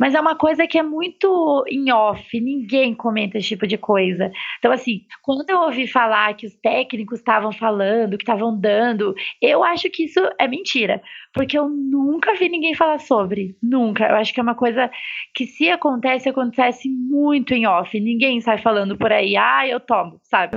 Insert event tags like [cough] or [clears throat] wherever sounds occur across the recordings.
Mas é uma coisa que é muito em off, ninguém comenta esse tipo de coisa. Então, assim, quando eu ouvi falar que os técnicos estavam falando, que estavam dando, eu acho que isso é mentira. Porque eu nunca vi ninguém falar sobre. Nunca. Eu acho que é uma coisa que, se acontece, acontece muito em off. Ninguém sai falando por aí, ah, eu tomo, sabe?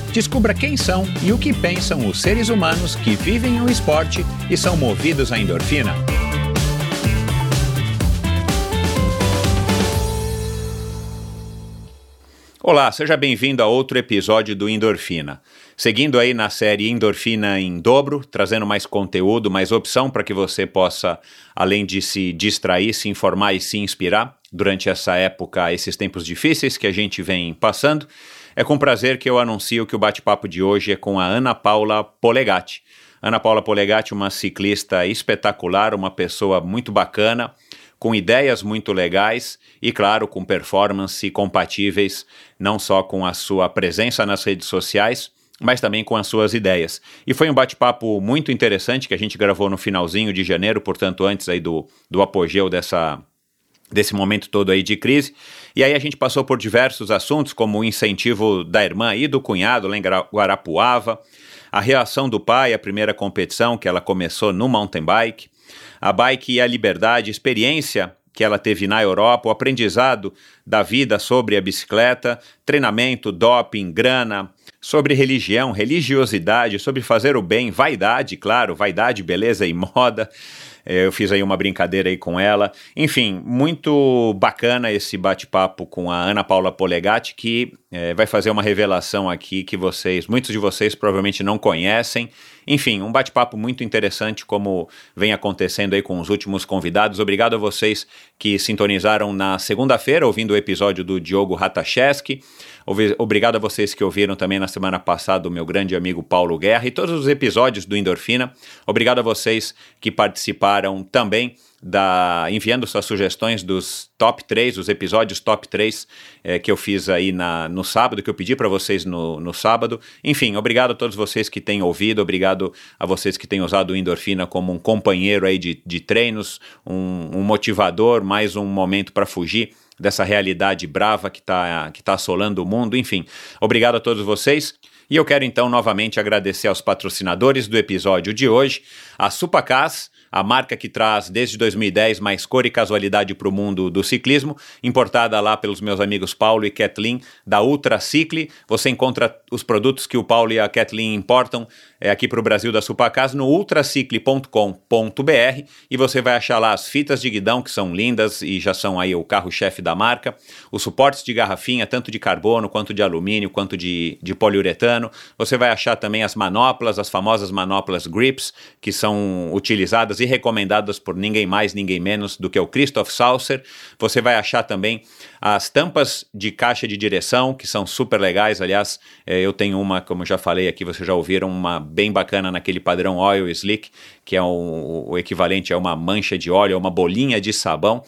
Descubra quem são e o que pensam os seres humanos que vivem o esporte e são movidos à endorfina. Olá, seja bem-vindo a outro episódio do Endorfina. Seguindo aí na série Endorfina em dobro, trazendo mais conteúdo, mais opção para que você possa, além de se distrair, se informar e se inspirar durante essa época, esses tempos difíceis que a gente vem passando. É com prazer que eu anuncio que o bate-papo de hoje é com a Ana Paula Polegatti. Ana Paula Polegatti, uma ciclista espetacular, uma pessoa muito bacana, com ideias muito legais e, claro, com performance compatíveis não só com a sua presença nas redes sociais, mas também com as suas ideias. E foi um bate-papo muito interessante que a gente gravou no finalzinho de janeiro, portanto, antes aí do, do apogeu dessa, desse momento todo aí de crise. E aí a gente passou por diversos assuntos, como o incentivo da irmã e do cunhado lá em Guarapuava, a reação do pai à primeira competição que ela começou no mountain bike, a bike e a liberdade, experiência que ela teve na Europa, o aprendizado da vida sobre a bicicleta, treinamento, doping, grana, sobre religião, religiosidade, sobre fazer o bem, vaidade, claro, vaidade, beleza e moda. É, eu fiz aí uma brincadeira aí com ela. Enfim, muito bacana esse bate-papo com a Ana Paula Polegatti, que é, vai fazer uma revelação aqui que vocês, muitos de vocês provavelmente não conhecem. Enfim, um bate-papo muito interessante, como vem acontecendo aí com os últimos convidados. Obrigado a vocês que sintonizaram na segunda-feira, ouvindo o episódio do Diogo Ratacheski. Obrigado a vocês que ouviram também na semana passada o meu grande amigo Paulo Guerra e todos os episódios do Endorfina. Obrigado a vocês que participaram também da enviando suas sugestões dos top 3, os episódios top 3 é, que eu fiz aí na, no sábado, que eu pedi para vocês no, no sábado. Enfim, obrigado a todos vocês que têm ouvido, obrigado a vocês que têm usado o Endorfina como um companheiro aí de, de treinos, um, um motivador, mais um momento para fugir dessa realidade brava que está que tá assolando o mundo. Enfim, obrigado a todos vocês. E eu quero então novamente agradecer aos patrocinadores do episódio de hoje, a Supacas, a marca que traz desde 2010 mais cor e casualidade para o mundo do ciclismo, importada lá pelos meus amigos Paulo e Kathleen da Ultra Cicle. Você encontra os produtos que o Paulo e a Kathleen importam é, aqui para o Brasil da Supacas no ultracicle.com.br e você vai achar lá as fitas de guidão que são lindas e já são aí o carro-chefe da marca, os suportes de garrafinha, tanto de carbono quanto de alumínio, quanto de, de poliuretano. Você vai achar também as manoplas, as famosas manoplas grips, que são utilizadas e recomendadas por ninguém mais, ninguém menos do que o Christoph Saucer. Você vai achar também as tampas de caixa de direção, que são super legais. Aliás, é, eu tenho uma, como já falei aqui, vocês já ouviram, uma bem bacana naquele padrão Oil Slick, que é o, o equivalente a uma mancha de óleo, uma bolinha de sabão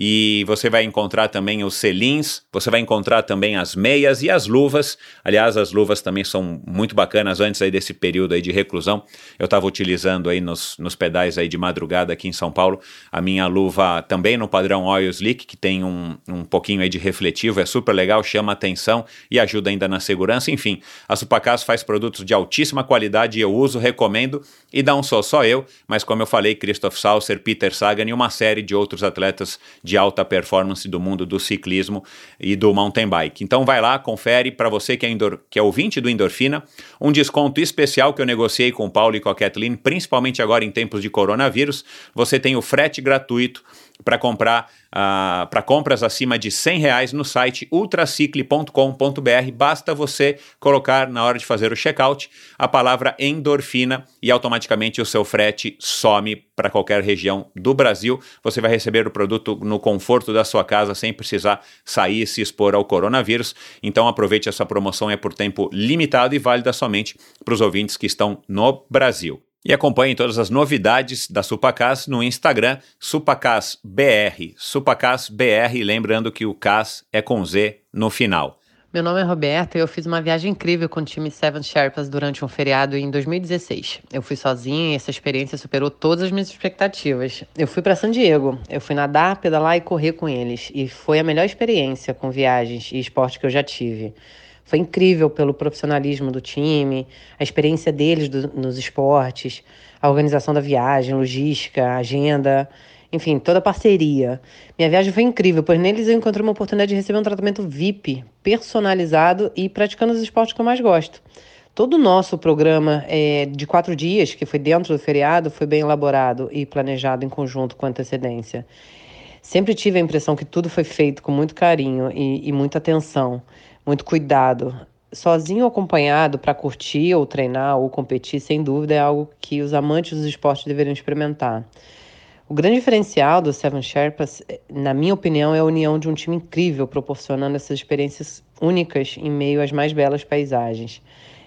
e você vai encontrar também os selins, você vai encontrar também as meias e as luvas. Aliás, as luvas também são muito bacanas antes aí desse período aí de reclusão. Eu estava utilizando aí nos, nos pedais aí de madrugada aqui em São Paulo a minha luva também no padrão Oil Slick, que tem um, um pouquinho aí de refletivo, é super legal, chama atenção e ajuda ainda na segurança. Enfim, a Supacas faz produtos de altíssima qualidade eu uso, recomendo e não sou só eu, mas como eu falei, Christoph Saucer, Peter Sagan e uma série de outros atletas de alta performance do mundo do ciclismo e do mountain bike. Então vai lá, confere para você que é, endor que é ouvinte do Endorfina, um desconto especial que eu negociei com o Paulo e com a Kathleen, principalmente agora em tempos de coronavírus. Você tem o frete gratuito para comprar uh, para compras acima de 100 reais no site ultracicle.com.br. Basta você colocar na hora de fazer o checkout a palavra endorfina e automaticamente o seu frete some para qualquer região do Brasil. Você vai receber o produto no conforto da sua casa sem precisar sair e se expor ao coronavírus. Então aproveite essa promoção, é por tempo limitado e válida somente para os ouvintes que estão no Brasil. E acompanhe todas as novidades da Supacas no Instagram, SupacasBR. SupacasBR, lembrando que o CAS é com Z no final. Meu nome é Roberta e eu fiz uma viagem incrível com o time Seven Sherpas durante um feriado em 2016. Eu fui sozinha e essa experiência superou todas as minhas expectativas. Eu fui para San Diego, eu fui nadar, pedalar e correr com eles, e foi a melhor experiência com viagens e esporte que eu já tive. Foi incrível pelo profissionalismo do time, a experiência deles do, nos esportes, a organização da viagem, logística, agenda, enfim, toda a parceria. Minha viagem foi incrível, pois neles eu encontrei uma oportunidade de receber um tratamento VIP, personalizado e praticando os esportes que eu mais gosto. Todo o nosso programa é, de quatro dias, que foi dentro do feriado, foi bem elaborado e planejado em conjunto com antecedência. Sempre tive a impressão que tudo foi feito com muito carinho e, e muita atenção muito cuidado. Sozinho ou acompanhado para curtir ou treinar ou competir, sem dúvida, é algo que os amantes dos esportes deveriam experimentar. O grande diferencial do Seven Sherpas, na minha opinião, é a união de um time incrível, proporcionando essas experiências únicas em meio às mais belas paisagens.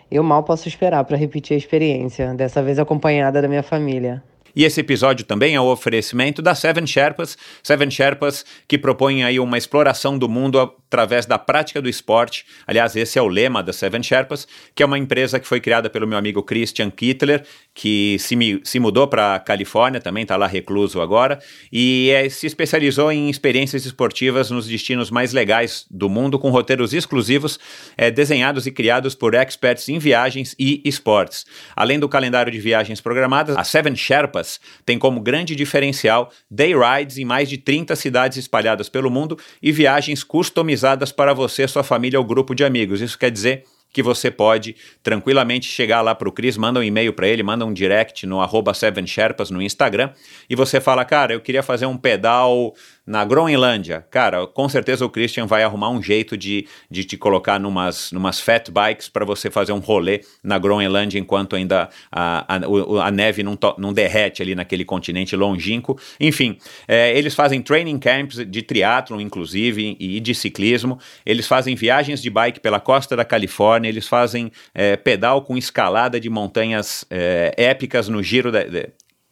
Eu mal posso esperar para repetir a experiência, dessa vez acompanhada da minha família. E esse episódio também é o oferecimento da Seven Sherpas, Seven Sherpas que propõe aí uma exploração do mundo através da prática do esporte. Aliás, esse é o lema da Seven Sherpas, que é uma empresa que foi criada pelo meu amigo Christian Kittler, que se, se mudou para a Califórnia, também está lá recluso agora, e é, se especializou em experiências esportivas nos destinos mais legais do mundo, com roteiros exclusivos é, desenhados e criados por experts em viagens e esportes. Além do calendário de viagens programadas, a Seven Sherpas tem como grande diferencial day rides em mais de 30 cidades espalhadas pelo mundo e viagens customizadas para você, sua família ou grupo de amigos. Isso quer dizer que você pode tranquilamente chegar lá para o Cris, manda um e-mail para ele, manda um direct no arroba Seven Sherpas no Instagram e você fala, cara, eu queria fazer um pedal na Groenlândia, cara, com certeza o Christian vai arrumar um jeito de, de te colocar numas, numas fat bikes para você fazer um rolê na Groenlândia enquanto ainda a, a, a neve não, to, não derrete ali naquele continente longínquo. Enfim, é, eles fazem training camps de triatlon, inclusive, e de ciclismo. Eles fazem viagens de bike pela costa da Califórnia. Eles fazem é, pedal com escalada de montanhas é, épicas no giro da,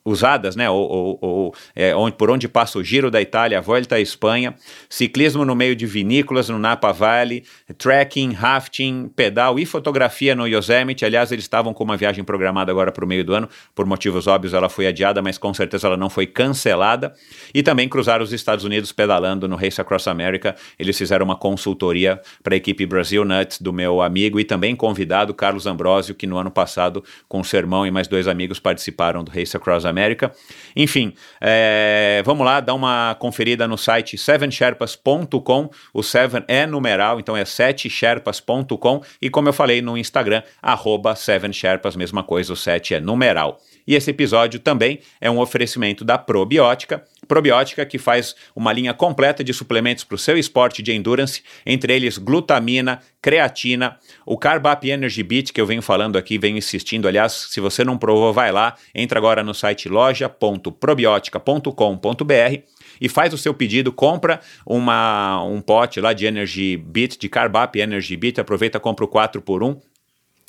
usadas, né, ou, ou, ou é, onde, por onde passa o Giro da Itália, a Volta à Espanha, ciclismo no meio de vinícolas no Napa Valley, trekking, rafting, pedal e fotografia no Yosemite. Aliás, eles estavam com uma viagem programada agora para o meio do ano, por motivos óbvios ela foi adiada, mas com certeza ela não foi cancelada. E também cruzar os Estados Unidos pedalando no Race Across America. Eles fizeram uma consultoria para a equipe Brasil Nuts do meu amigo e também convidado Carlos Ambrosio, que no ano passado, com seu irmão e mais dois amigos, participaram do Race Across America. América. Enfim, é, vamos lá, dá uma conferida no site sevensherpas.com. O Seven é numeral, então é 7sherpas.com. E como eu falei no Instagram, arroba sevensherpas, mesma coisa, o 7 é numeral. E esse episódio também é um oferecimento da Probiótica, Probiótica que faz uma linha completa de suplementos para o seu esporte de endurance, entre eles glutamina, creatina, o Carbap Energy Beat que eu venho falando aqui, venho insistindo, aliás, se você não provou, vai lá, entra agora no site loja.probiotica.com.br e faz o seu pedido, compra uma, um pote lá de Energy Beat, de Carbap Energy Beat, aproveita, compra o 4 por 1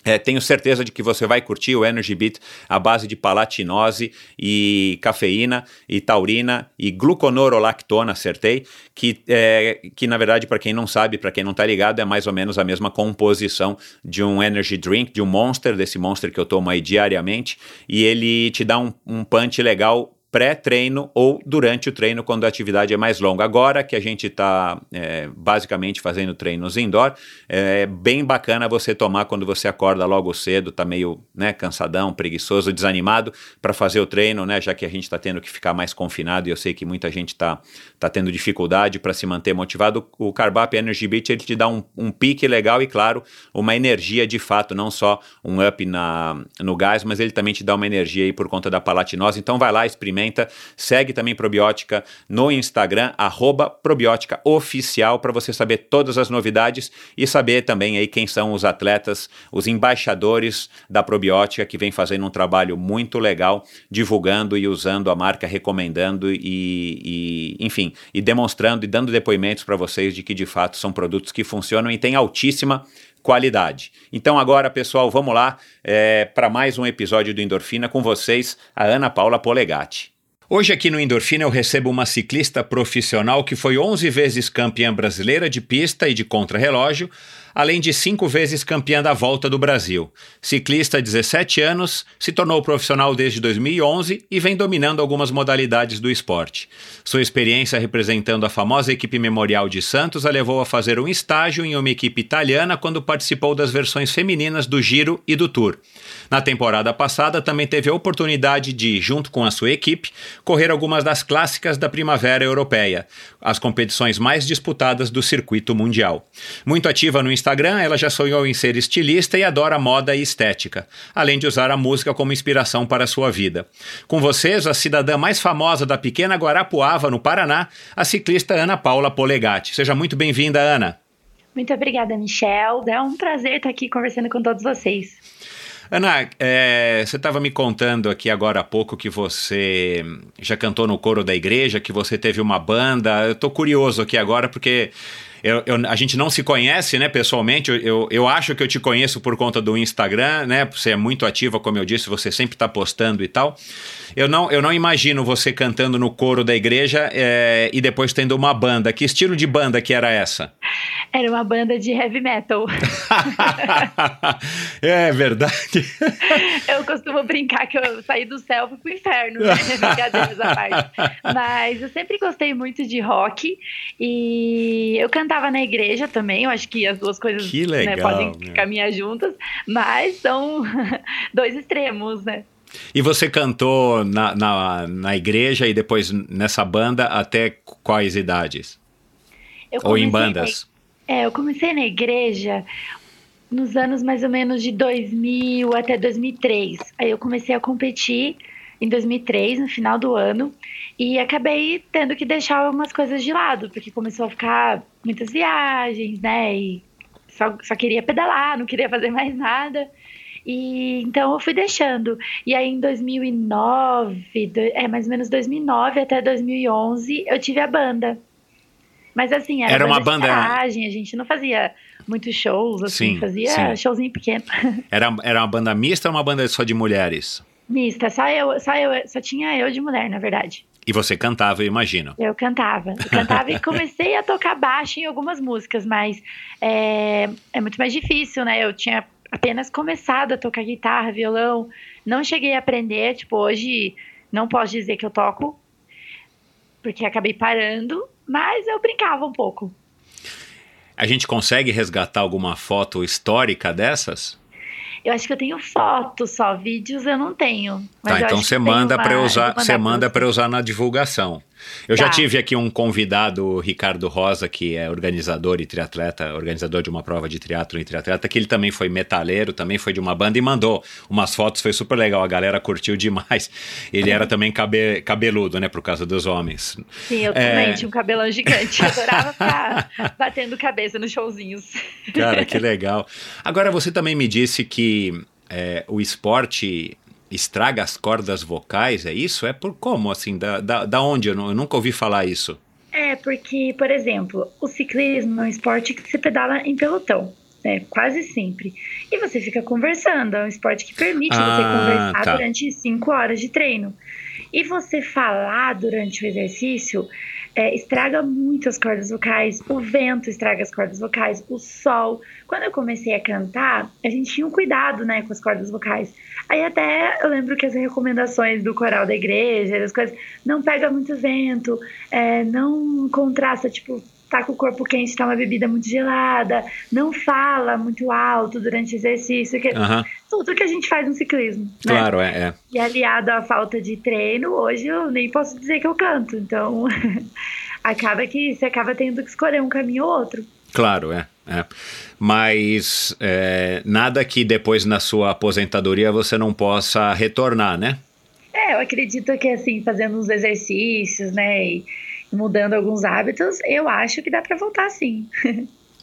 é, tenho certeza de que você vai curtir o Energy Beat à base de palatinose e cafeína e taurina e gluconorolactona, acertei, que, é, que na verdade, para quem não sabe, para quem não está ligado, é mais ou menos a mesma composição de um energy drink, de um Monster, desse Monster que eu tomo aí diariamente, e ele te dá um, um punch legal pré-treino ou durante o treino, quando a atividade é mais longa. Agora que a gente está é, basicamente fazendo treinos indoor, é bem bacana você tomar quando você acorda logo cedo, tá meio né, cansadão, preguiçoso, desanimado para fazer o treino, né? Já que a gente está tendo que ficar mais confinado e eu sei que muita gente está tá tendo dificuldade para se manter motivado. O Carbap Energy Beat ele te dá um, um pique legal e, claro, uma energia de fato, não só um up na, no gás, mas ele também te dá uma energia aí por conta da palatinose. Então vai lá, experimenta Segue também Probiótica no Instagram, arroba para você saber todas as novidades e saber também aí quem são os atletas, os embaixadores da Probiótica que vem fazendo um trabalho muito legal, divulgando e usando a marca, recomendando e, e enfim, e demonstrando e dando depoimentos para vocês de que de fato são produtos que funcionam e têm altíssima qualidade. Então agora, pessoal, vamos lá é, para mais um episódio do Endorfina com vocês, a Ana Paula Polegatti. Hoje aqui no Endorfina eu recebo uma ciclista profissional que foi 11 vezes campeã brasileira de pista e de contrarrelógio, além de cinco vezes campeã da Volta do Brasil. Ciclista há 17 anos, se tornou profissional desde 2011 e vem dominando algumas modalidades do esporte. Sua experiência representando a famosa equipe memorial de Santos a levou a fazer um estágio em uma equipe italiana quando participou das versões femininas do Giro e do Tour. Na temporada passada, também teve a oportunidade de, junto com a sua equipe, correr algumas das clássicas da Primavera Europeia, as competições mais disputadas do circuito mundial. Muito ativa no Instagram, ela já sonhou em ser estilista e adora moda e estética, além de usar a música como inspiração para a sua vida. Com vocês, a cidadã mais famosa da pequena Guarapuava, no Paraná, a ciclista Ana Paula Polegatti. Seja muito bem-vinda, Ana. Muito obrigada, Michel. É um prazer estar aqui conversando com todos vocês. Ana, é, você estava me contando aqui agora há pouco que você já cantou no coro da igreja, que você teve uma banda. Eu estou curioso aqui agora porque eu, eu, a gente não se conhece, né, pessoalmente. Eu, eu acho que eu te conheço por conta do Instagram, né? Você é muito ativa, como eu disse, você sempre está postando e tal. Eu não, eu não imagino você cantando no coro da igreja é, e depois tendo uma banda. Que estilo de banda que era essa? Era uma banda de heavy metal. [laughs] é verdade. [laughs] eu costumo brincar que eu saí do céu e fui pro inferno, né? [laughs] Brincadeiras à parte. Mas eu sempre gostei muito de rock e eu cantava na igreja também. Eu acho que as duas coisas legal, né, podem meu. caminhar juntas, mas são dois extremos, né? E você cantou na, na, na igreja e depois nessa banda até quais idades? Ou em bandas? Na, é, eu comecei na igreja nos anos mais ou menos de 2000 até 2003. Aí eu comecei a competir em 2003, no final do ano, e acabei tendo que deixar algumas coisas de lado, porque começou a ficar muitas viagens, né? E só, só queria pedalar, não queria fazer mais nada. E então eu fui deixando. E aí em 2009, do, é mais ou menos 2009 até 2011, eu tive a banda. Mas assim, era, era uma banda. Garagem, a gente não fazia muitos shows, assim, sim, fazia sim. showzinho pequeno. [laughs] Era, era uma banda mista ou uma banda só de mulheres? Mista, só eu, só eu, só tinha eu de mulher, na verdade. E você cantava, eu imagino. Eu cantava. Eu cantava e [laughs] comecei a tocar baixo em algumas músicas, mas é, é muito mais difícil, né? Eu tinha apenas começado a tocar guitarra, violão, não cheguei a aprender, tipo, hoje não posso dizer que eu toco, porque acabei parando, mas eu brincava um pouco. A gente consegue resgatar alguma foto histórica dessas? Eu acho que eu tenho fotos só, vídeos eu não tenho. tá, então você manda para usar, você manda para usar na divulgação. Eu tá. já tive aqui um convidado, o Ricardo Rosa, que é organizador e triatleta, organizador de uma prova de triatlo e triatleta, que ele também foi metaleiro, também foi de uma banda e mandou umas fotos, foi super legal, a galera curtiu demais. Ele era também cabe, cabeludo, né, por causa dos homens. Sim, eu é... também tinha um cabelão gigante, adorava ficar [laughs] batendo cabeça nos showzinhos. Cara, que legal. Agora, você também me disse que é, o esporte estraga as cordas vocais, é isso? É por como, assim, da, da, da onde? Eu, eu nunca ouvi falar isso. É, porque, por exemplo, o ciclismo é um esporte que você pedala em pelotão, né? Quase sempre. E você fica conversando, é um esporte que permite ah, você conversar tá. durante cinco horas de treino. E você falar durante o exercício é, estraga muito as cordas vocais, o vento estraga as cordas vocais, o sol. Quando eu comecei a cantar, a gente tinha um cuidado, né, com as cordas vocais. Aí até eu lembro que as recomendações do coral da igreja, as coisas, não pega muito vento, é, não contrasta, tipo, tá com o corpo quente, tá uma bebida muito gelada, não fala muito alto durante o exercício, que, uhum. tudo que a gente faz no ciclismo. Né? Claro, né? é, é. E aliado à falta de treino, hoje eu nem posso dizer que eu canto, então [laughs] acaba que você acaba tendo que escolher um caminho ou outro. Claro, é. é. Mas é, nada que depois na sua aposentadoria você não possa retornar, né? É, É, eu acredito que assim, fazendo uns exercícios, né, e mudando alguns hábitos, eu acho que dá para voltar sim.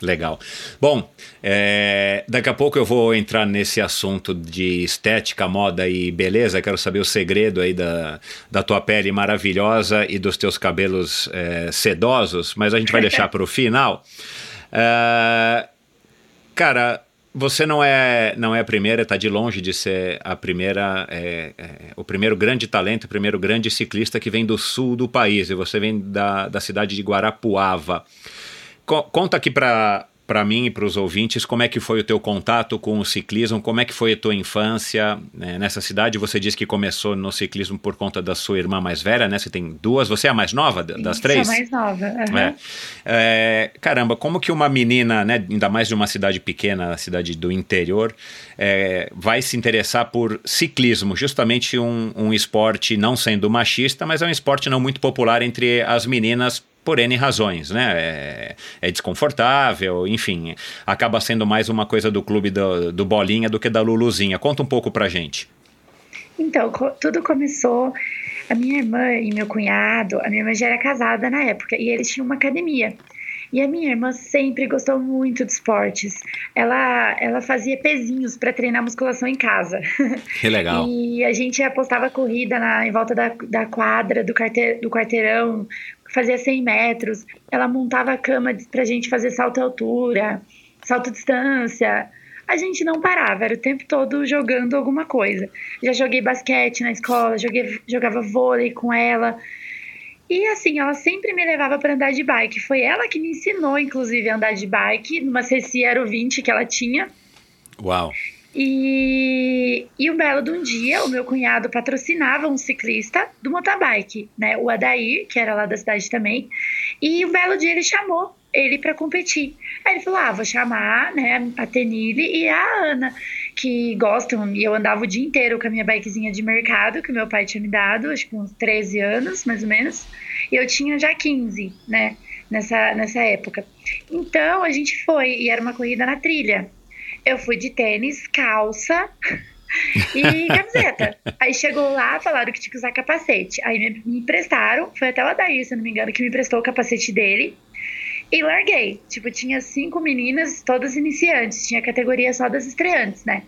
Legal. Bom, é, daqui a pouco eu vou entrar nesse assunto de estética, moda e beleza. Quero saber o segredo aí da, da tua pele maravilhosa e dos teus cabelos é, sedosos, mas a gente vai deixar [laughs] para o final. É, cara, você não é, não é a primeira, está de longe de ser a primeira, é, é, o primeiro grande talento, o primeiro grande ciclista que vem do sul do país, e você vem da, da cidade de Guarapuava. Co conta aqui para para mim e para os ouvintes como é que foi o teu contato com o ciclismo, como é que foi a tua infância né, nessa cidade. Você disse que começou no ciclismo por conta da sua irmã mais velha, né? Você tem duas, você é a mais nova das três? Sou mais nova. Uhum. É. É, caramba, como que uma menina, né, ainda mais de uma cidade pequena, cidade do interior, é, vai se interessar por ciclismo, justamente um, um esporte não sendo machista, mas é um esporte não muito popular entre as meninas por N razões, né? É, é, desconfortável, enfim, acaba sendo mais uma coisa do clube do, do Bolinha do que da Luluzinha. Conta um pouco pra gente. Então, tudo começou. A minha irmã e meu cunhado, a minha irmã já era casada na época e eles tinham uma academia. E a minha irmã sempre gostou muito de esportes. Ela, ela fazia pezinhos para treinar musculação em casa. [laughs] Que legal. e a gente apostava corrida na, em volta da, da quadra, do, quarteir, do quarteirão, fazia 100 metros, ela montava a cama pra gente fazer salto altura, salto distância. A gente não parava, era o tempo todo jogando alguma coisa. Já joguei basquete na escola, joguei, jogava vôlei com ela. E assim, ela sempre me levava para andar de bike. Foi ela que me ensinou, inclusive, a andar de bike, numa CC Aero 20 que ela tinha. Uau! E, e um belo de um dia, o meu cunhado patrocinava um ciclista do motorbike, né? O Adair, que era lá da cidade também. E um belo dia ele chamou ele para competir. Aí ele falou: Ah, vou chamar né, a Tenille e a Ana, que gostam. E eu andava o dia inteiro com a minha bikezinha de mercado, que meu pai tinha me dado, acho que uns 13 anos, mais ou menos. E eu tinha já 15, né? Nessa, nessa época. Então a gente foi, e era uma corrida na trilha. Eu fui de tênis, calça e camiseta. [laughs] Aí chegou lá, falaram que tinha que usar capacete. Aí me, me emprestaram, foi até o Adair, se não me engano, que me emprestou o capacete dele. E larguei. Tipo, tinha cinco meninas, todas iniciantes. Tinha categoria só das estreantes, né?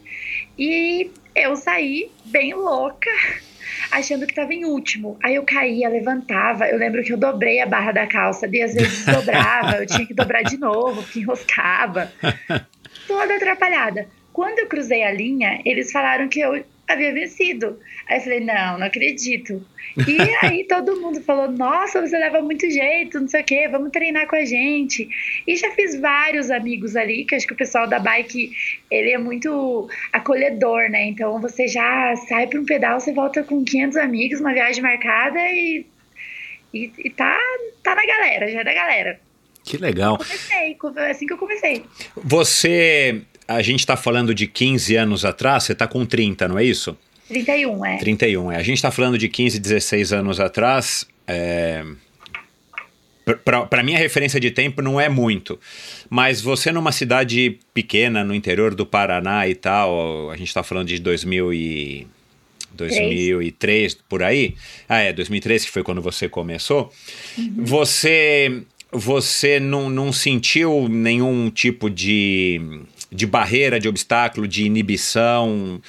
E eu saí bem louca, [laughs] achando que tava em último. Aí eu caía, levantava. Eu lembro que eu dobrei a barra da calça, e às vezes [laughs] dobrava, eu tinha que dobrar de novo, que enroscava toda atrapalhada. Quando eu cruzei a linha, eles falaram que eu havia vencido. Aí eu falei, não, não acredito. E [laughs] aí todo mundo falou, nossa, você leva muito jeito, não sei o quê, vamos treinar com a gente. E já fiz vários amigos ali, que acho que o pessoal da bike, ele é muito acolhedor, né? Então você já sai para um pedal, você volta com 500 amigos, uma viagem marcada e, e, e tá, tá na galera, já é da galera. Que legal. Comecei, assim que eu comecei. Você, a gente está falando de 15 anos atrás, você está com 30, não é isso? 31, é. 31, é. A gente está falando de 15, 16 anos atrás. É... Para mim, a referência de tempo não é muito. Mas você, numa cidade pequena, no interior do Paraná e tal, a gente está falando de 2000 e... 2003, por aí. Ah, é, 2003, que foi quando você começou. Uhum. Você você não, não sentiu nenhum tipo de, de barreira, de obstáculo, de inibição,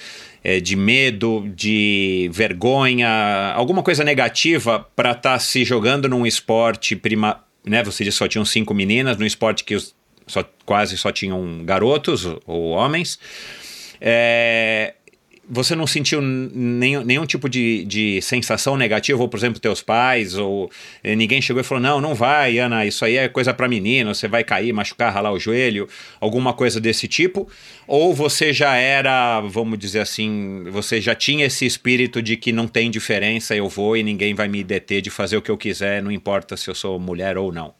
é, de medo, de vergonha, alguma coisa negativa para estar tá se jogando num esporte prima, né? Você disse que só tinham cinco meninas, num esporte que só, quase só tinham garotos ou homens. É, você não sentiu nenhum, nenhum tipo de, de sensação negativa, ou por exemplo, teus pais, ou eh, ninguém chegou e falou: não, não vai, Ana, isso aí é coisa para menino, você vai cair, machucar, ralar o joelho, alguma coisa desse tipo? Ou você já era, vamos dizer assim, você já tinha esse espírito de que não tem diferença, eu vou e ninguém vai me deter de fazer o que eu quiser, não importa se eu sou mulher ou não?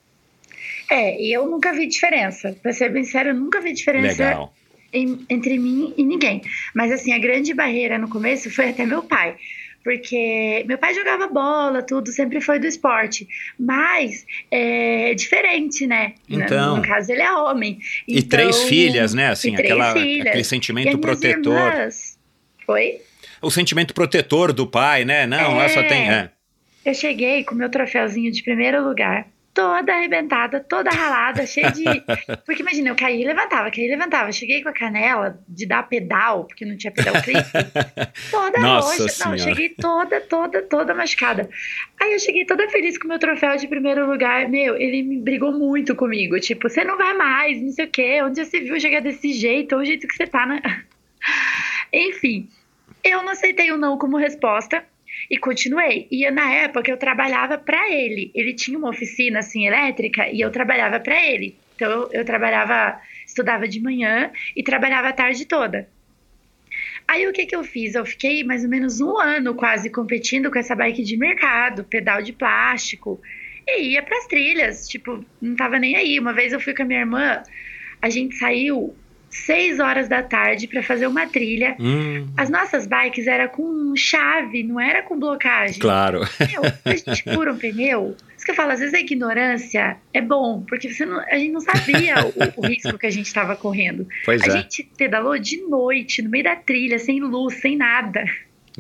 É, e eu nunca vi diferença. Pra ser bem sério, eu nunca vi diferença. Legal em, entre mim e ninguém. Mas assim, a grande barreira no começo foi até meu pai. Porque meu pai jogava bola, tudo, sempre foi do esporte. Mas é diferente, né? Então. No, caso, ele é homem. E então, três filhas, né? Assim, e aquela, filhas. aquele sentimento protetor. Irmãs... Oi? o sentimento protetor do pai, né? Não, ela só tem. É. Eu cheguei com meu troféuzinho de primeiro lugar, toda arrebentada, toda ralada, cheia de. [laughs] Porque imagina, eu caí e levantava, caí e levantava. Cheguei com a canela de dar pedal, porque não tinha pedal clipe, [laughs] toda Nossa roxa. Não, Senhora. eu cheguei toda, toda, toda machucada. Aí eu cheguei toda feliz com o meu troféu de primeiro lugar. Meu, ele me brigou muito comigo. Tipo, você não vai mais, não sei o quê. Onde você viu chegar desse jeito? Ou o jeito que você tá, né? [laughs] Enfim, eu não aceitei o não como resposta e continuei. E na época eu trabalhava para ele. Ele tinha uma oficina assim elétrica e eu trabalhava para ele. Então eu, eu trabalhava, estudava de manhã e trabalhava a tarde toda. Aí o que que eu fiz? Eu fiquei mais ou menos um ano quase competindo com essa bike de mercado, pedal de plástico. E ia pras trilhas, tipo, não tava nem aí. Uma vez eu fui com a minha irmã, a gente saiu seis horas da tarde para fazer uma trilha. Hum, As nossas bikes era com chave, não era com blocagem. claro. Meu, a gente fura um pneu. Isso que eu falo, às vezes a ignorância é bom, porque você não- a gente não sabia o, o risco que a gente estava correndo. Pois a é. gente pedalou de noite, no meio da trilha, sem luz, sem nada.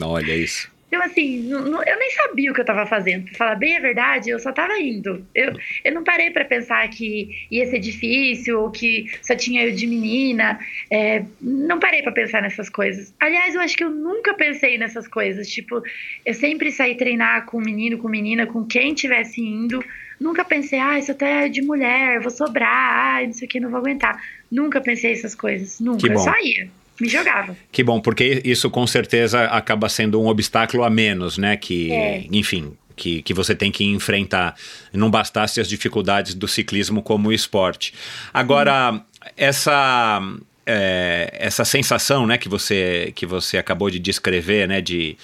Olha isso. Então, assim, não- eu nem sabia o que eu tava fazendo. Pra falar bem a verdade, eu só tava indo. Eu, eu não parei pra pensar que ia ser difícil, ou que só tinha eu de menina. É, não parei pra pensar nessas coisas. Aliás, eu acho que eu nunca pensei nessas coisas. Tipo, eu sempre saí treinar com menino, com menina, com quem tivesse indo. Nunca pensei, ah, isso até é de mulher, vou sobrar, ah, não sei o que, não vou aguentar. Nunca pensei essas coisas, nunca. Eu só ia, me jogava. Que bom, porque isso com certeza acaba sendo um obstáculo a menos, né? Que, É. enfim, que, que você tem que enfrentar. Não bastasse as dificuldades do ciclismo como esporte. Agora, essa. é, essa sensação né, que, você, que você acabou de descrever, né, de,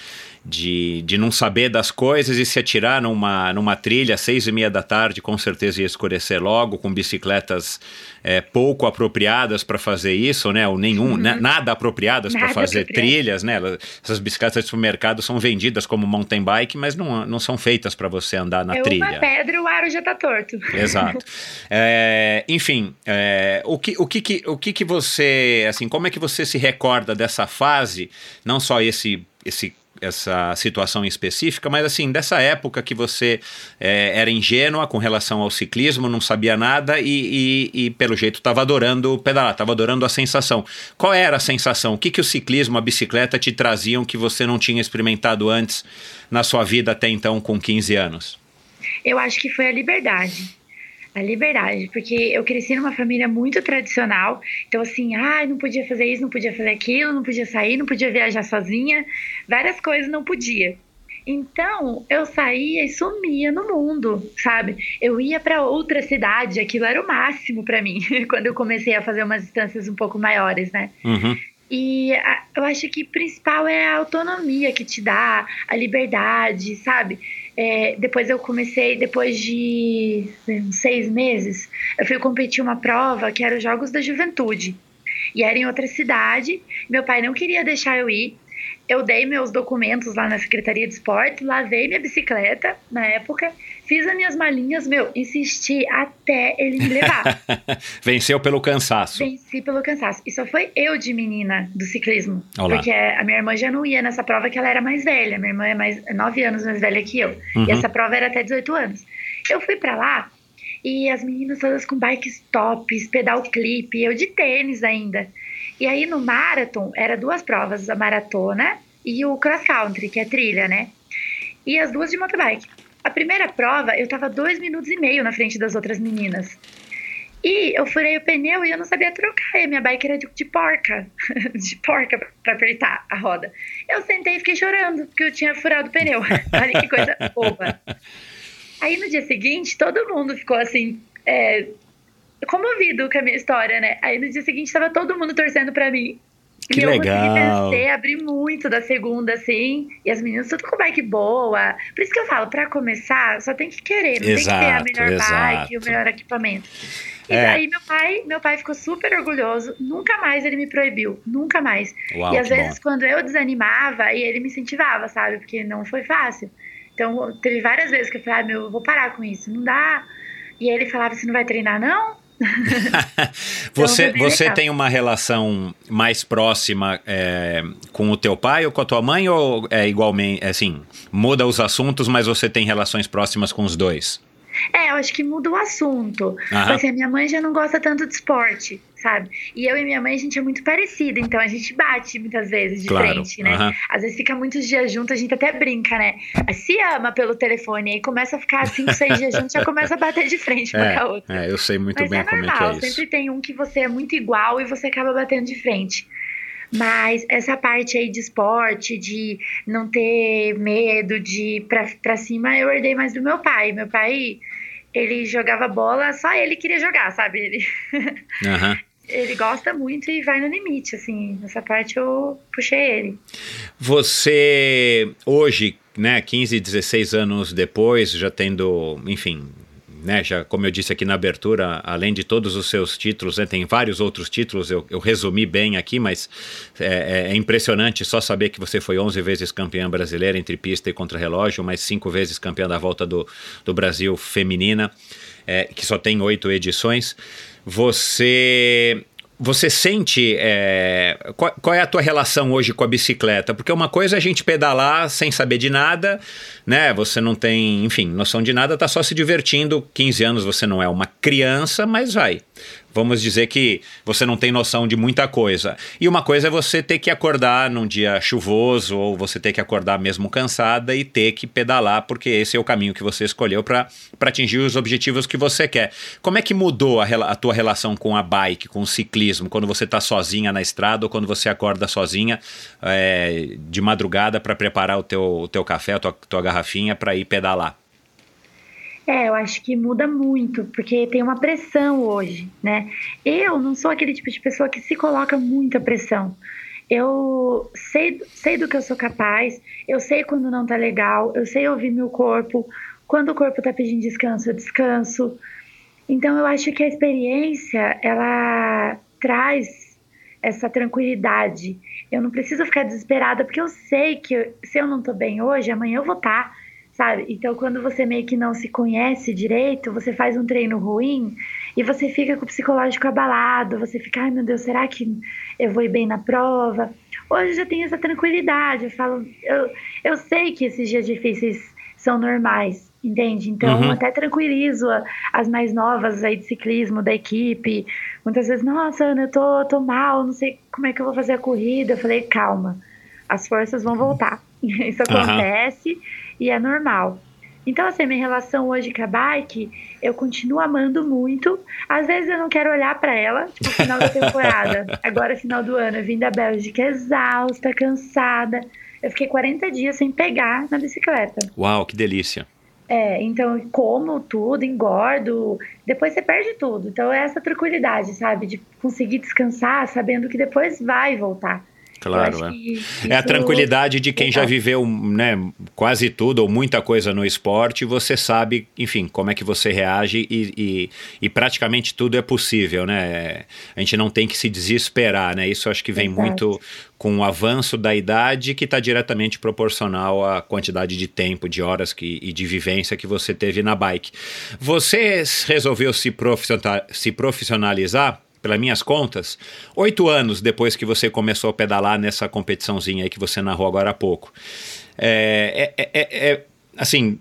de, de não saber das coisas e se atirar numa, numa trilha às seis e meia da tarde, com certeza ia escurecer logo, com bicicletas é, pouco apropriadas para fazer isso, né, ou nenhum, né, nada apropriadas para Uhum. Fazer apropriado. trilhas, né, essas bicicletas de supermercado são vendidas como mountain bike, mas não, não são feitas para você andar na é trilha. uma pedra o aro já tá torto. Exato. [laughs] É, enfim, é, o, que, o, que, que- o que que você, assim, como é que você se recorda dessa fase, não só esse, esse essa situação específica, mas assim, dessa época que você é, era ingênua com relação ao ciclismo, não sabia nada e, e- e, pelo jeito estava adorando pedalar, estava adorando a sensação. Qual era a sensação? O que, que o ciclismo, a bicicleta te traziam que você não tinha experimentado antes na sua vida até então com 15 anos? Eu acho que foi a liberdade. A liberdade, porque eu cresci numa família muito tradicional, então assim, ai, não podia fazer isso, não podia fazer aquilo, não podia sair, não podia viajar sozinha, várias coisas não podia. Então, eu saía e sumia no mundo, sabe? Eu ia para outra cidade, aquilo era o máximo para mim, [laughs] quando eu comecei a fazer umas distâncias um pouco maiores, né? Uhum. E a- eu acho que o principal é a autonomia que te dá, a liberdade, sabe? É, depois eu comecei, depois de uns seis meses, eu fui competir uma prova que era os Jogos da Juventude. E era em outra cidade. Meu pai não queria deixar eu ir. Eu dei meus documentos lá na Secretaria de Esporte, lavei minha bicicleta na época, fiz as minhas malinhas, meu, insisti até ele me levar. [laughs] Venceu pelo cansaço. Venci pelo cansaço. E só foi eu de menina do ciclismo. Olá. Porque a minha irmã já não ia nessa prova que ela era mais velha. Minha irmã é mais nove anos mais velha que eu. Uhum. E essa prova era até 18 anos. Eu fui pra lá e as meninas todas com bikes tops, pedal clipe, eu de tênis ainda. E aí no marathon, era duas provas, a maratona e o cross country, que é trilha, né? E as duas de mountain bike. A primeira prova, eu tava dois minutos e meio na frente das outras meninas. E eu furei o pneu e eu não sabia trocar. E a minha bike era de, de porca. [laughs] de porca pra apertar a roda. Eu sentei e fiquei chorando, porque eu tinha furado o pneu. [laughs] Olha que coisa boba. Aí no dia seguinte, todo mundo ficou assim. É, comovido com a minha história, né? Aí no dia seguinte tava todo mundo torcendo pra mim. Que e eu legal. consegui vencer, abrir muito da segunda, assim. E as meninas tudo com bike boa. Por isso que eu falo, pra começar, só tem que querer. Não Exato, tem que ter a melhor bike, o exato. melhor equipamento. E É. aí meu pai, meu pai ficou super orgulhoso. Nunca mais ele me proibiu. Nunca mais. Uau, e às vezes, quando eu desanimava, e ele me incentivava, sabe? Porque não foi fácil. Então, teve várias vezes que eu falei, ah, meu, eu vou parar com isso, não dá. E ele falava, você não vai treinar, não? [laughs] você Então, você legal. tem uma relação mais próxima é, com o teu pai ou com a tua mãe ou é igualmente, assim, muda os assuntos, mas você tem relações próximas com os dois? É, eu acho que muda o assunto. Aham. Assim, a minha mãe já não gosta tanto de esporte, sabe? E eu e minha mãe, a gente é muito parecida, então a gente bate muitas vezes de Claro, frente, né? aham. Às vezes fica muitos dias juntos, a gente até brinca, né? Se ama pelo telefone, aí começa a ficar cinco, seis dias juntos, já começa a bater de frente uma com a outra. É, é, eu sei muito Mas bem é como normal, é que é isso. sempre tem um que você é muito igual e você acaba batendo de frente. Mas essa parte aí de esporte, de não ter medo de ir pra, pra cima, eu herdei mais do meu pai. Meu pai, ele jogava bola, só ele queria jogar, sabe? Ele, [laughs] Aham. ele gosta muito e vai no limite, assim. Nessa parte eu puxei ele. Você, hoje, né, 15, 16 anos depois, já tendo, enfim, né, já como eu disse aqui na abertura, além de todos os seus títulos, né, tem vários outros títulos, eu, eu resumi bem aqui, mas é, é impressionante só saber que você foi 11 vezes campeã brasileira entre pista e contra-relógio, mais cinco vezes campeã da volta do, do Brasil feminina, é, que só tem oito edições. Você você sente. é, qual, qual é a tua relação hoje com a bicicleta? Porque uma coisa é a gente pedalar sem saber de nada, né? Você não tem, enfim, noção de nada, tá só se divertindo. 15 anos você não é uma criança, mas vai. Vamos dizer que você não tem noção de muita coisa. E uma coisa é você ter que acordar num dia chuvoso, ou você ter que acordar mesmo cansada e ter que pedalar, porque esse é o caminho que você escolheu para atingir os objetivos que você quer. Como é que mudou a, a tua relação com a bike, com o ciclismo, quando você está sozinha na estrada ou quando você acorda sozinha é, de madrugada para preparar o teu, o teu café, a tua, tua garrafinha para ir pedalar? É, eu acho que muda muito, porque tem uma pressão hoje, né? Eu não sou aquele tipo de pessoa que se coloca muita pressão. Eu sei, sei do que eu sou capaz, eu sei quando não tá legal, eu sei ouvir meu corpo. Quando o corpo tá pedindo descanso, eu descanso. Então eu acho que a experiência, ela traz essa tranquilidade. Eu não preciso ficar desesperada, porque eu sei que se eu não tô bem hoje, amanhã eu vou estar, sabe? Então quando você meio que não se conhece direito, você faz um treino ruim e você fica com o psicológico abalado, você fica, ai meu Deus, será que eu vou ir bem na prova? Hoje eu já tenho essa tranquilidade, eu falo, eu, eu sei que esses dias difíceis são normais, entende? Então Uhum. até tranquilizo as mais novas aí de ciclismo da equipe. Muitas vezes, nossa, Ana, eu tô, tô mal, não sei como é que eu vou fazer a corrida. Eu falei, calma, as forças vão voltar. [laughs] Isso acontece e é normal. Então, assim, minha relação hoje com a bike, eu continuo amando muito. Às vezes eu não quero olhar pra ela, tipo, final da temporada. [laughs] Agora, final do ano, eu vim da Bélgica exausta, cansada. Eu fiquei 40 dias sem pegar na bicicleta. Uau, que delícia! É, então eu como tudo, engordo, depois você perde tudo. Então é essa tranquilidade, sabe? De conseguir descansar sabendo que depois vai voltar. Claro, é. É a tranquilidade de quem já viveu né, quase tudo ou muita coisa no esporte, você sabe, enfim, como é que você reage e, e, e praticamente tudo é possível, né? A gente não tem que se desesperar, né? Isso acho que vem Exato. muito com o avanço da idade que está diretamente proporcional à quantidade de tempo, de horas que, e de vivência que você teve na bike. Você resolveu se profissionalizar pelas minhas contas, oito anos depois que você começou a pedalar nessa competiçãozinha aí que você narrou agora há pouco. É, é- é- é- assim,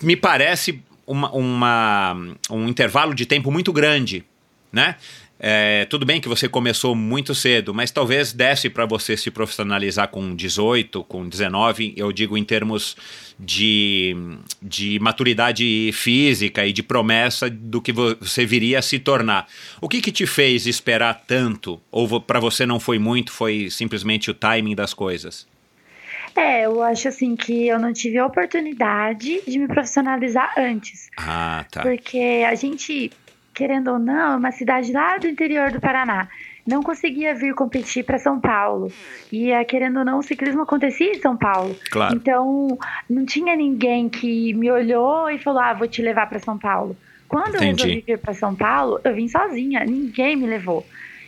me parece uma, uma- um intervalo de tempo muito grande, né? É, tudo bem que você começou muito cedo, mas talvez desse para você se profissionalizar com 18, com 19, eu digo em termos de, de maturidade física e de promessa do que vo- você viria a se tornar. O que, que te fez esperar tanto? Ou para você não foi muito, foi simplesmente o timing das coisas? É, eu acho assim que eu não tive a oportunidade de me profissionalizar antes. Ah, tá. Porque a gente, querendo ou não, é uma cidade lá do interior do Paraná. Não conseguia vir competir para São Paulo. E, eh, querendo ou não, o ciclismo acontecia em São Paulo. Claro. Então, não tinha ninguém que me olhou e falou: ah, vou te levar para São Paulo. Quando eu Entendi. resolvi vir para São Paulo, eu vim sozinha, ninguém me levou.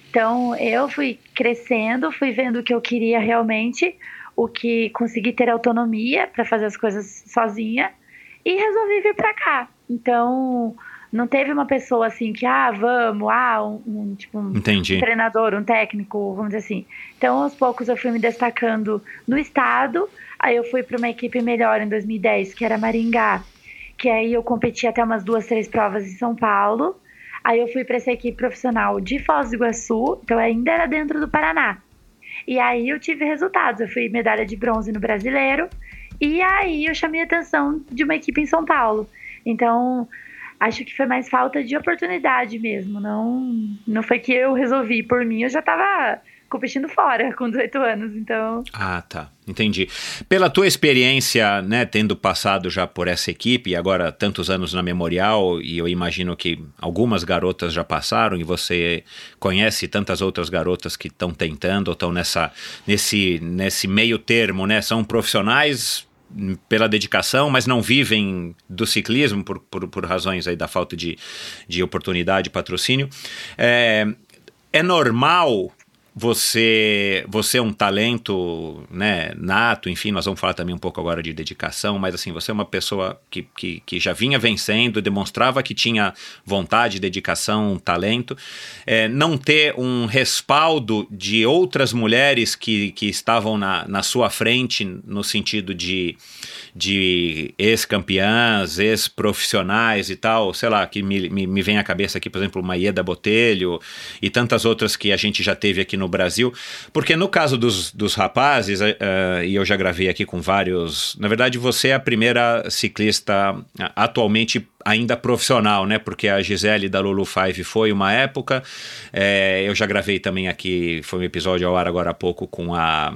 Então, eu fui crescendo, fui vendo o que eu queria realmente, o que consegui ter autonomia para fazer as coisas sozinha e resolvi vir para cá. Então, Não teve uma pessoa assim que, ah, vamos, ah, um, um tipo um Entendi. treinador, um técnico, vamos dizer assim. Então, aos poucos eu fui me destacando no estado. Aí eu fui para uma equipe melhor em 2010, que era Maringá, que aí eu competi até umas duas, três provas em São Paulo. Aí eu fui para essa equipe profissional de Foz do Iguaçu, então ainda era dentro do Paraná. E aí eu tive resultados. Eu fui medalha de bronze no brasileiro. E aí eu chamei a atenção de uma equipe em São Paulo. Então, acho que foi mais falta de oportunidade mesmo. Não, não foi que eu resolvi por mim, eu já estava competindo fora com 18 anos, então. Ah, tá. Entendi. Pela tua experiência, né, tendo passado já por essa equipe e agora tantos anos na Memorial, e eu imagino que algumas garotas já passaram e você conhece tantas outras garotas que estão tentando ou estão nessa nesse nesse meio termo, né? São profissionais pela dedicação, mas não vivem do ciclismo por, por, por razões aí da falta de, de oportunidade, patrocínio. É, é normal você você é um talento né, nato, enfim, nós vamos falar também um pouco agora de dedicação, mas assim, você é uma pessoa que, que, que já vinha vencendo, demonstrava que tinha vontade, dedicação, talento, é, não ter um respaldo de outras mulheres que, que estavam na, na sua frente, no sentido de, de ex-campeãs, ex-profissionais e tal, sei lá, que me, me, me vem à cabeça aqui, por exemplo, uma Ieda Botelho e tantas outras que a gente já teve aqui no Brasil, porque no caso dos, dos rapazes, uh, e eu já gravei aqui com vários, na verdade você é a primeira ciclista atualmente ainda profissional, né? Porque a Gisele da Lulu Five foi uma época, é, eu já gravei também aqui, foi um episódio ao ar agora há pouco com a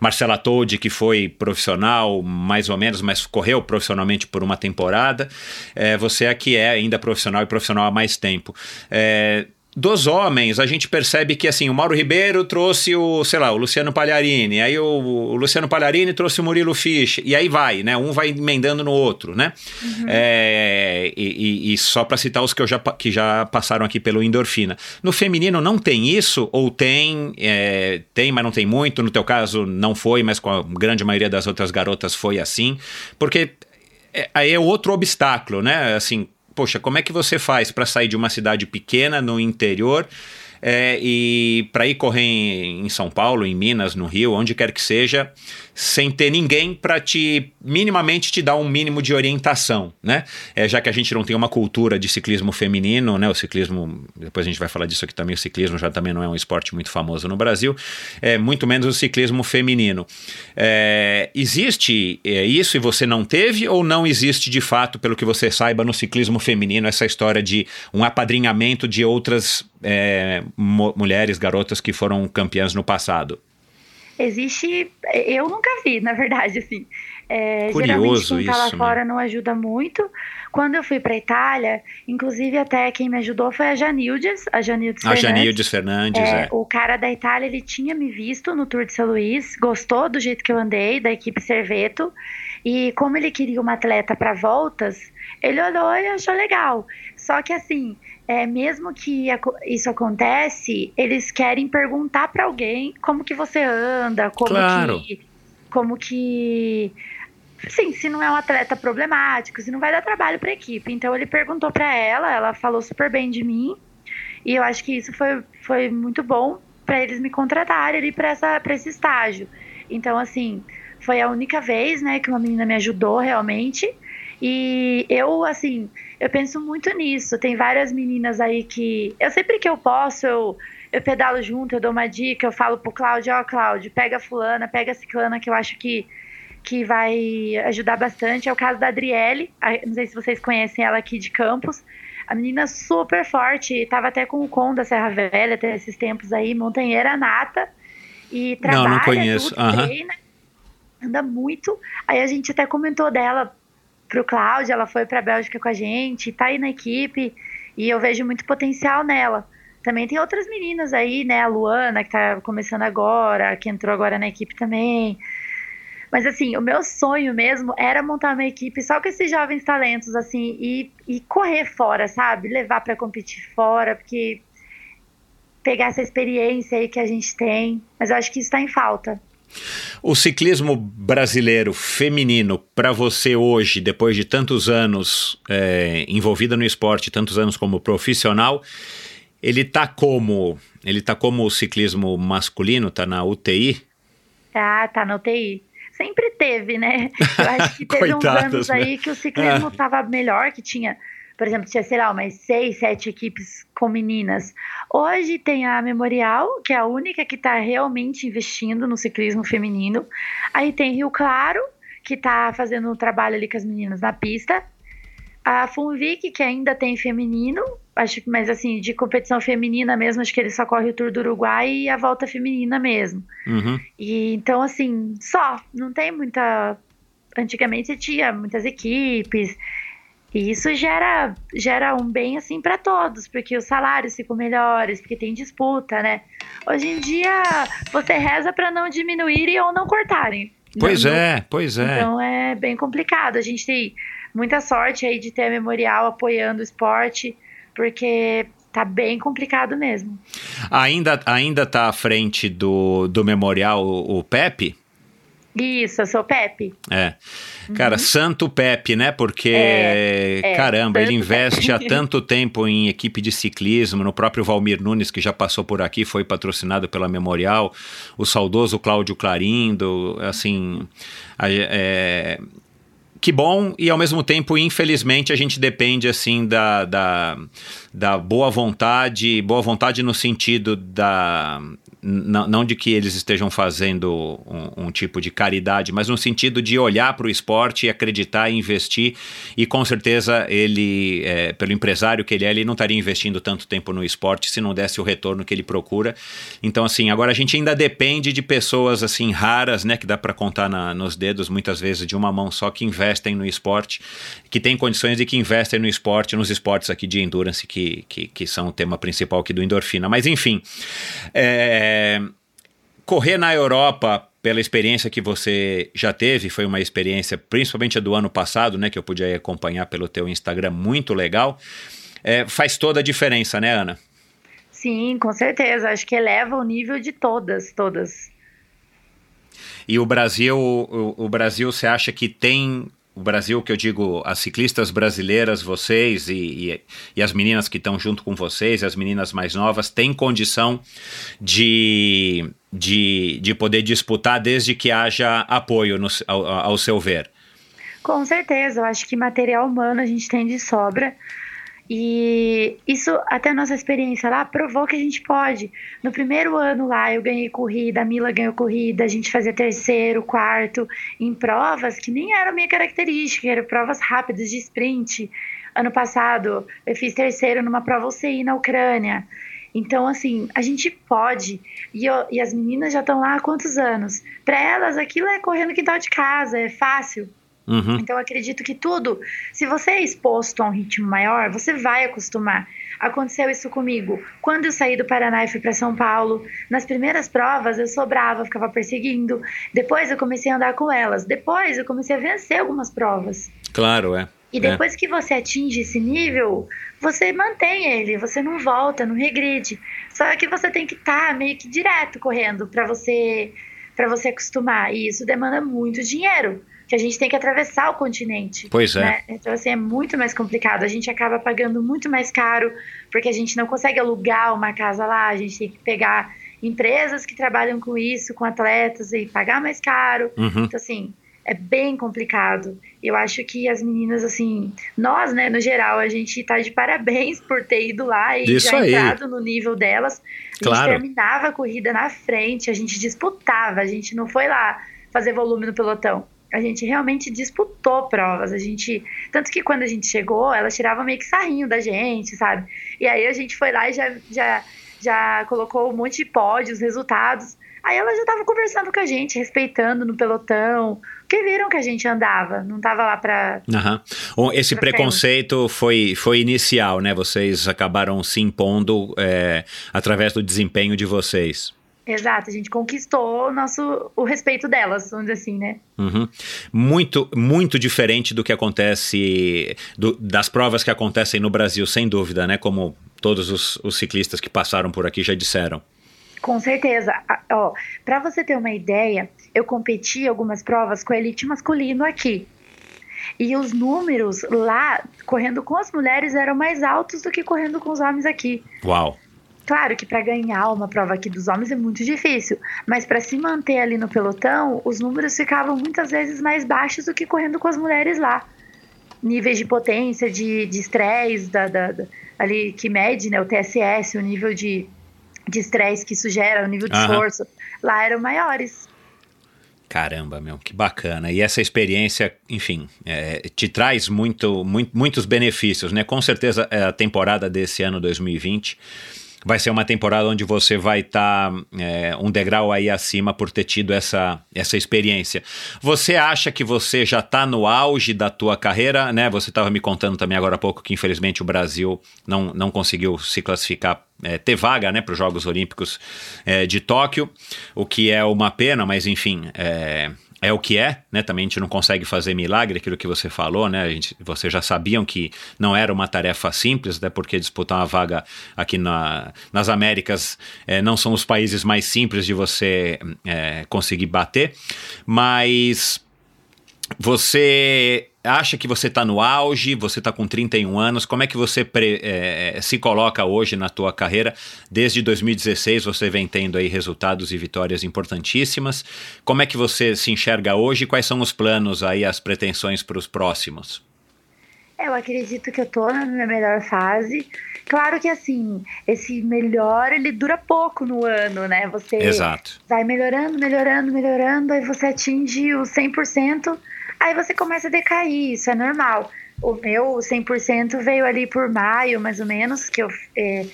Marcela Toldi, que foi profissional, mais ou menos, mas correu profissionalmente por uma temporada. É, você é que é ainda profissional e profissional há mais tempo. É, dos homens, a gente percebe que assim, o Mauro Ribeiro trouxe o, sei lá, o Luciano Pagliarini, aí o, o Luciano Pagliarini trouxe o Murilo Fisch, e aí vai, né? Um vai emendando no outro, né? Uhum. É, e, e, só para citar os que, eu já, que já passaram aqui pelo Endorfina. No feminino não tem isso, ou tem, é, tem, mas não tem muito, no teu caso não foi, mas com a grande maioria das outras garotas foi assim, porque é, aí é outro obstáculo, né? Assim, poxa, como é que você faz para sair de uma cidade pequena no interior é, e para ir correr em, em, São Paulo, em Minas, no Rio, onde quer que seja, sem ter ninguém para te minimamente te dar um mínimo de orientação, né? É, já que a gente não tem uma cultura de ciclismo feminino, né? O ciclismo, depois a gente vai falar disso aqui também, o ciclismo já também não é um esporte muito famoso no Brasil, é muito menos o ciclismo feminino. É, existe é, isso e você não teve ou não existe de fato, pelo que você saiba, no ciclismo feminino essa história de um apadrinhamento de outras é, mulheres, garotas que foram campeãs no passado? Existe, eu nunca vi, na verdade, assim. É, Curioso geralmente quem tá lá né? fora não ajuda muito. Quando eu fui para Itália, inclusive até quem me ajudou foi a Janildes, a Janildes a Fernandes. Janildes Fernandes, é, é. O cara da Itália, ele tinha me visto no Tour de São Luís, gostou do jeito que eu andei, da equipe Serveto, e como ele queria uma atleta para voltas, ele olhou e achou legal. Só que assim, é, mesmo que isso acontece, eles querem perguntar para alguém como que você anda, como claro. que, como que, sim, se não é um atleta problemático, se não vai dar trabalho para a equipe. Então ele perguntou para ela, ela falou super bem de mim e eu acho que isso foi, foi muito bom para eles me contratarem ali para esse estágio. Então assim, foi a única vez, né, que uma menina me ajudou realmente. E eu, assim, eu penso muito nisso. Tem várias meninas aí que. Eu sempre que eu posso, eu, eu pedalo junto, eu dou uma dica, eu falo pro Cláudio, ó, oh, Cláudio, pega a fulana, pega a ciclana, que eu acho que, que vai ajudar bastante. É o caso da Adriele, não sei se vocês conhecem ela aqui de Campos. A menina super forte, tava até com o com da Serra Velha até esses tempos aí, montanheira nata. E trabalha, não, não conheço. Tudo, uhum. treina, anda muito. Aí a gente até comentou dela pro Cláudio, ela foi pra Bélgica com a gente, tá aí na equipe, e eu vejo muito potencial nela. Também tem outras meninas aí, né? A Luana, que tá começando agora, que entrou agora na equipe também. Mas assim, o meu sonho mesmo era montar uma equipe só com esses jovens talentos, assim, e, e correr fora, sabe? Levar para competir fora, porque pegar essa experiência aí que a gente tem. Mas eu acho que isso tá em falta. O ciclismo brasileiro feminino, para você hoje, depois de tantos anos é, envolvida no esporte, tantos anos como profissional, ele tá como ele tá como o ciclismo masculino, tá na UTI? Ah, tá na UTI. Sempre teve, né? Eu acho que [laughs] teve uns anos né? aí que o ciclismo tava melhor, que tinha, por exemplo, tinha, sei lá, umas seis, sete equipes com meninas. Hoje tem a Memorial, que é a única que tá realmente investindo no ciclismo feminino. Aí tem Rio Claro, que tá fazendo um trabalho ali com as meninas na pista. A Funvic, que ainda tem feminino, acho que, mas assim, de competição feminina mesmo, acho que ele só corre o Tour do Uruguai e a volta feminina mesmo. Uhum. E então, assim, só, não tem muita. Antigamente tinha muitas equipes, e isso gera, gera um bem assim para todos, porque os salários ficam melhores, porque tem disputa, né? Hoje em dia, você reza para não diminuírem ou não cortarem. Pois Não- é, pois é. Então é bem complicado. A gente tem muita sorte aí de ter a Memorial apoiando o esporte, porque tá bem complicado mesmo. Ainda, ainda tá à frente do, do memorial o, o Pepe? Isso, eu sou Pepe. É. Cara, santo Pepe, né? Porque, Uhum. É, é, caramba, ele investe há tanto tempo em equipe de ciclismo, no próprio Valmir Nunes, que já passou por aqui, foi patrocinado pela Memorial, o saudoso Cláudio Clarindo, assim. a- é, que bom, e ao mesmo tempo, infelizmente, a gente depende assim da, da, da boa vontade, boa vontade no sentido da. Não, não de que eles estejam fazendo um, um tipo de caridade, mas no sentido de olhar para o esporte e acreditar e investir. E com certeza ele, é, pelo empresário que ele é, ele não estaria investindo tanto tempo no esporte se não desse o retorno que ele procura. Então, assim, agora a gente ainda depende de pessoas assim raras, né, que dá para contar na- nos dedos, muitas vezes de uma mão só, que investem no esporte, que têm condições e que investem no esporte, nos esportes aqui de endurance, que, que, que são o tema principal aqui do Endorfina. Mas, enfim, é, correr na Europa pela experiência que você já teve, foi uma experiência, principalmente a do ano passado, né, que eu pude acompanhar pelo teu Instagram, muito legal. É, faz toda a diferença, né, Ana? Sim, com certeza. Acho que eleva o nível de todas, todas. E o Brasil, o, o Brasil, você acha que tem o Brasil, que eu digo, as ciclistas brasileiras, vocês e, e, e as meninas que estão junto com vocês, as meninas mais novas, têm condição de, de, de poder disputar desde que haja apoio no, ao, ao seu ver? Com certeza, eu acho que material humano a gente tem de sobra. E isso, até a nossa experiência lá, provou que a gente pode. No primeiro ano lá, eu ganhei corrida, a Mila ganhou corrida, a gente fazia terceiro, quarto, em provas que nem eram minha característica, eram provas rápidas de sprint. Ano passado, eu fiz terceiro numa prova UCI na Ucrânia. Então, assim, a gente pode. E, eu- e as meninas já estão lá há quantos anos? Para elas, aquilo é correr no quintal de casa, é fácil. Uhum. Então, acredito que tudo, se você é exposto a um ritmo maior, você vai acostumar. Aconteceu isso comigo. Quando eu saí do Paraná e fui para São Paulo, nas primeiras provas eu sobrava, ficava perseguindo. Depois eu comecei a andar com elas. Depois eu comecei a vencer algumas provas. Claro, é. E depois que você atinge esse nível, você mantém ele, você não volta, não regride. Só que você tem que estar meio que direto correndo para você para você acostumar. E isso demanda muito dinheiro, que a gente tem que atravessar o continente. Pois é. né? Então, assim, é muito mais complicado. A gente acaba pagando muito mais caro, porque a gente não consegue alugar uma casa lá, a gente tem que pegar empresas que trabalham com isso, com atletas, e pagar mais caro. Uhum. Então, assim, é bem complicado. Eu acho que as meninas, assim, nós, né, no geral, a gente tá de parabéns por ter ido lá e Isso já aí. entrado no nível delas. A Claro. gente terminava a corrida na frente, a gente disputava, a gente não foi lá fazer volume no pelotão. A gente realmente disputou provas, a gente... Tanto que quando a gente chegou, elas tiravam meio que sarrinho da gente, sabe? E aí a gente foi lá e já, já, já colocou um monte de pódios, resultados. Aí elas já estavam conversando com a gente, respeitando no pelotão, porque viram que a gente andava, não tava lá pra. Aham. O- Esse Pra preconceito foi, foi inicial, né? Vocês acabaram se impondo é, através do desempenho de vocês. Exato, a gente conquistou o nosso, o respeito delas, vamos dizer assim, né? Uhum. Muito, muito diferente do que acontece, do- das provas que acontecem no Brasil, sem dúvida, né? Como todos os, os ciclistas que passaram por aqui já disseram. Com certeza. Ó, para você ter uma ideia, eu competi algumas provas com a elite masculino aqui. E os números lá, correndo com as mulheres, eram mais altos do que correndo com os homens aqui. Uau. Claro que para ganhar uma prova aqui dos homens é muito difícil, mas para se manter ali no pelotão, os números ficavam muitas vezes mais baixos do que correndo com as mulheres lá. Níveis de potência, de estresse, da, da, da, ali que mede né, o TSS, o nível de estresse que isso gera, o nível de Aham. esforço, lá eram maiores. Caramba, meu, que bacana. E essa experiência, enfim, é, te traz muito, muito- muitos benefícios, né? Com certeza é, a temporada desse ano 2020 vai ser uma temporada onde você vai estar um degrau aí acima por ter tido essa, essa experiência. Você acha que você já está no auge da tua carreira, né? Você estava me contando também agora há pouco que infelizmente o Brasil não, não conseguiu se classificar, é, ter vaga, né, para os Jogos Olímpicos é, de Tóquio, o que é uma pena, mas enfim, é, é o que é, né? Também a gente não consegue fazer milagre, aquilo que você falou, né? A gente, vocês já sabiam que não era uma tarefa simples, até porque disputar uma vaga aqui na, nas Américas eh, não são os países mais simples de você eh, conseguir bater, mas você acha que você está no auge, você está com 31 anos, como é que você pre- eh, se coloca hoje na tua carreira? Desde 2016 você vem tendo aí resultados e vitórias importantíssimas. Como é que você se enxerga hoje? Quais são os planos aí, as pretensões para os próximos? Eu acredito que eu tô na minha melhor fase. Claro que assim, esse melhor ele dura pouco no ano, né? Você Exato. vai melhorando, melhorando, melhorando, aí você atinge o 100%, aí você começa a decair, isso é normal. O meu 100% veio ali por maio, mais ou menos, que eu eh,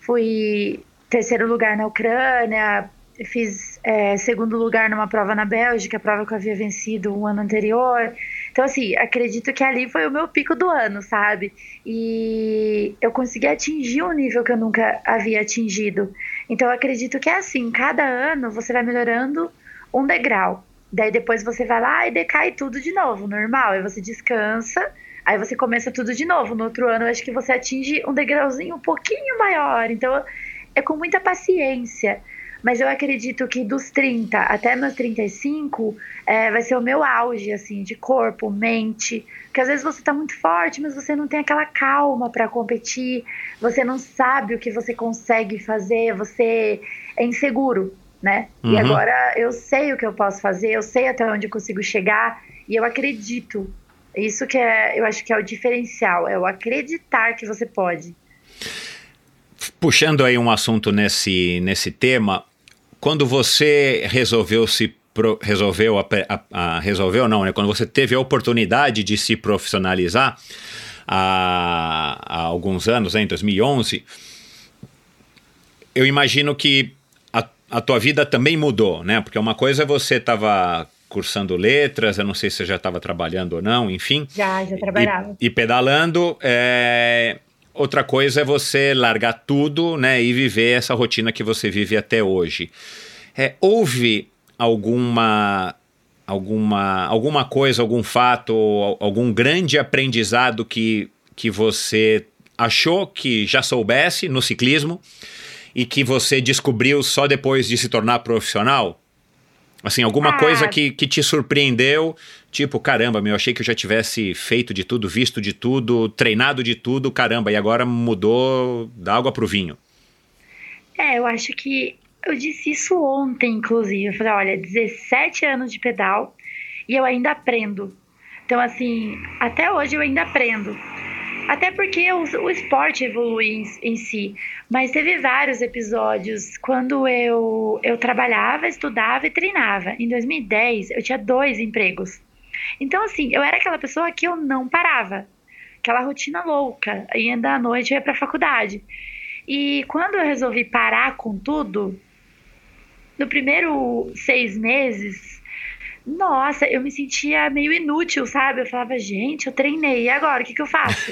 fui terceiro lugar na Ucrânia, fiz eh, segundo lugar numa prova na Bélgica, prova que eu havia vencido um ano anterior. Então, assim, acredito que ali foi o meu pico do ano, sabe? E eu consegui atingir um nível que eu nunca havia atingido. Então, acredito que é assim: cada ano você vai melhorando um degrau. Daí depois você vai lá e decai tudo de novo, normal. Aí você descansa, aí você começa tudo de novo. No outro ano, eu acho que você atinge um degrauzinho um pouquinho maior. Então, é com muita paciência. Mas eu acredito que dos 30 até meus 35 é, vai ser o meu auge, assim, de corpo, mente. Porque às vezes você tá muito forte, mas você não tem aquela calma para competir, você não sabe o que você consegue fazer, você é inseguro, né? E Uhum. agora eu sei o que eu posso fazer, eu sei até onde eu consigo chegar e eu acredito. Isso que é, eu acho que é o diferencial, é o acreditar que você pode. Puxando aí um assunto nesse, nesse tema, quando você resolveu se pro- resolveu a, a- a- resolveu não, né? Quando você teve a oportunidade de se profissionalizar há, há alguns anos, né, em 2011, eu imagino que a, tua vida também mudou, né? Porque uma coisa é você estava cursando letras, eu não sei se você já estava trabalhando ou não, enfim. Já, já trabalhava. E, e pedalando, é, outra coisa é você largar tudo, né, e viver essa rotina que você vive até hoje. É, houve alguma alguma alguma coisa, algum fato, al- algum grande aprendizado que que você achou que já soubesse no ciclismo e que você descobriu só depois de se tornar profissional? Assim, alguma Ah. coisa que, que te surpreendeu, tipo, caramba, meu, eu achei que eu já tivesse feito de tudo, visto de tudo, treinado de tudo, caramba, e agora mudou da água pro vinho. É, eu acho que eu disse isso ontem, inclusive. Eu falei, olha, 17 anos de pedal e eu ainda aprendo. Então, assim, até hoje eu ainda aprendo. Até porque o, o esporte evolui em, em si. Mas teve vários episódios quando eu, eu trabalhava, estudava e treinava. Em 2010, eu tinha dois empregos. Então, assim, eu era aquela pessoa que eu não parava. Aquela rotina louca. Ia andar à noite e ia pra faculdade. E quando eu resolvi parar com tudo, no primeiro seis meses, nossa, eu me sentia meio inútil, sabe? Eu falava, gente, eu treinei, e agora? O que, que eu faço?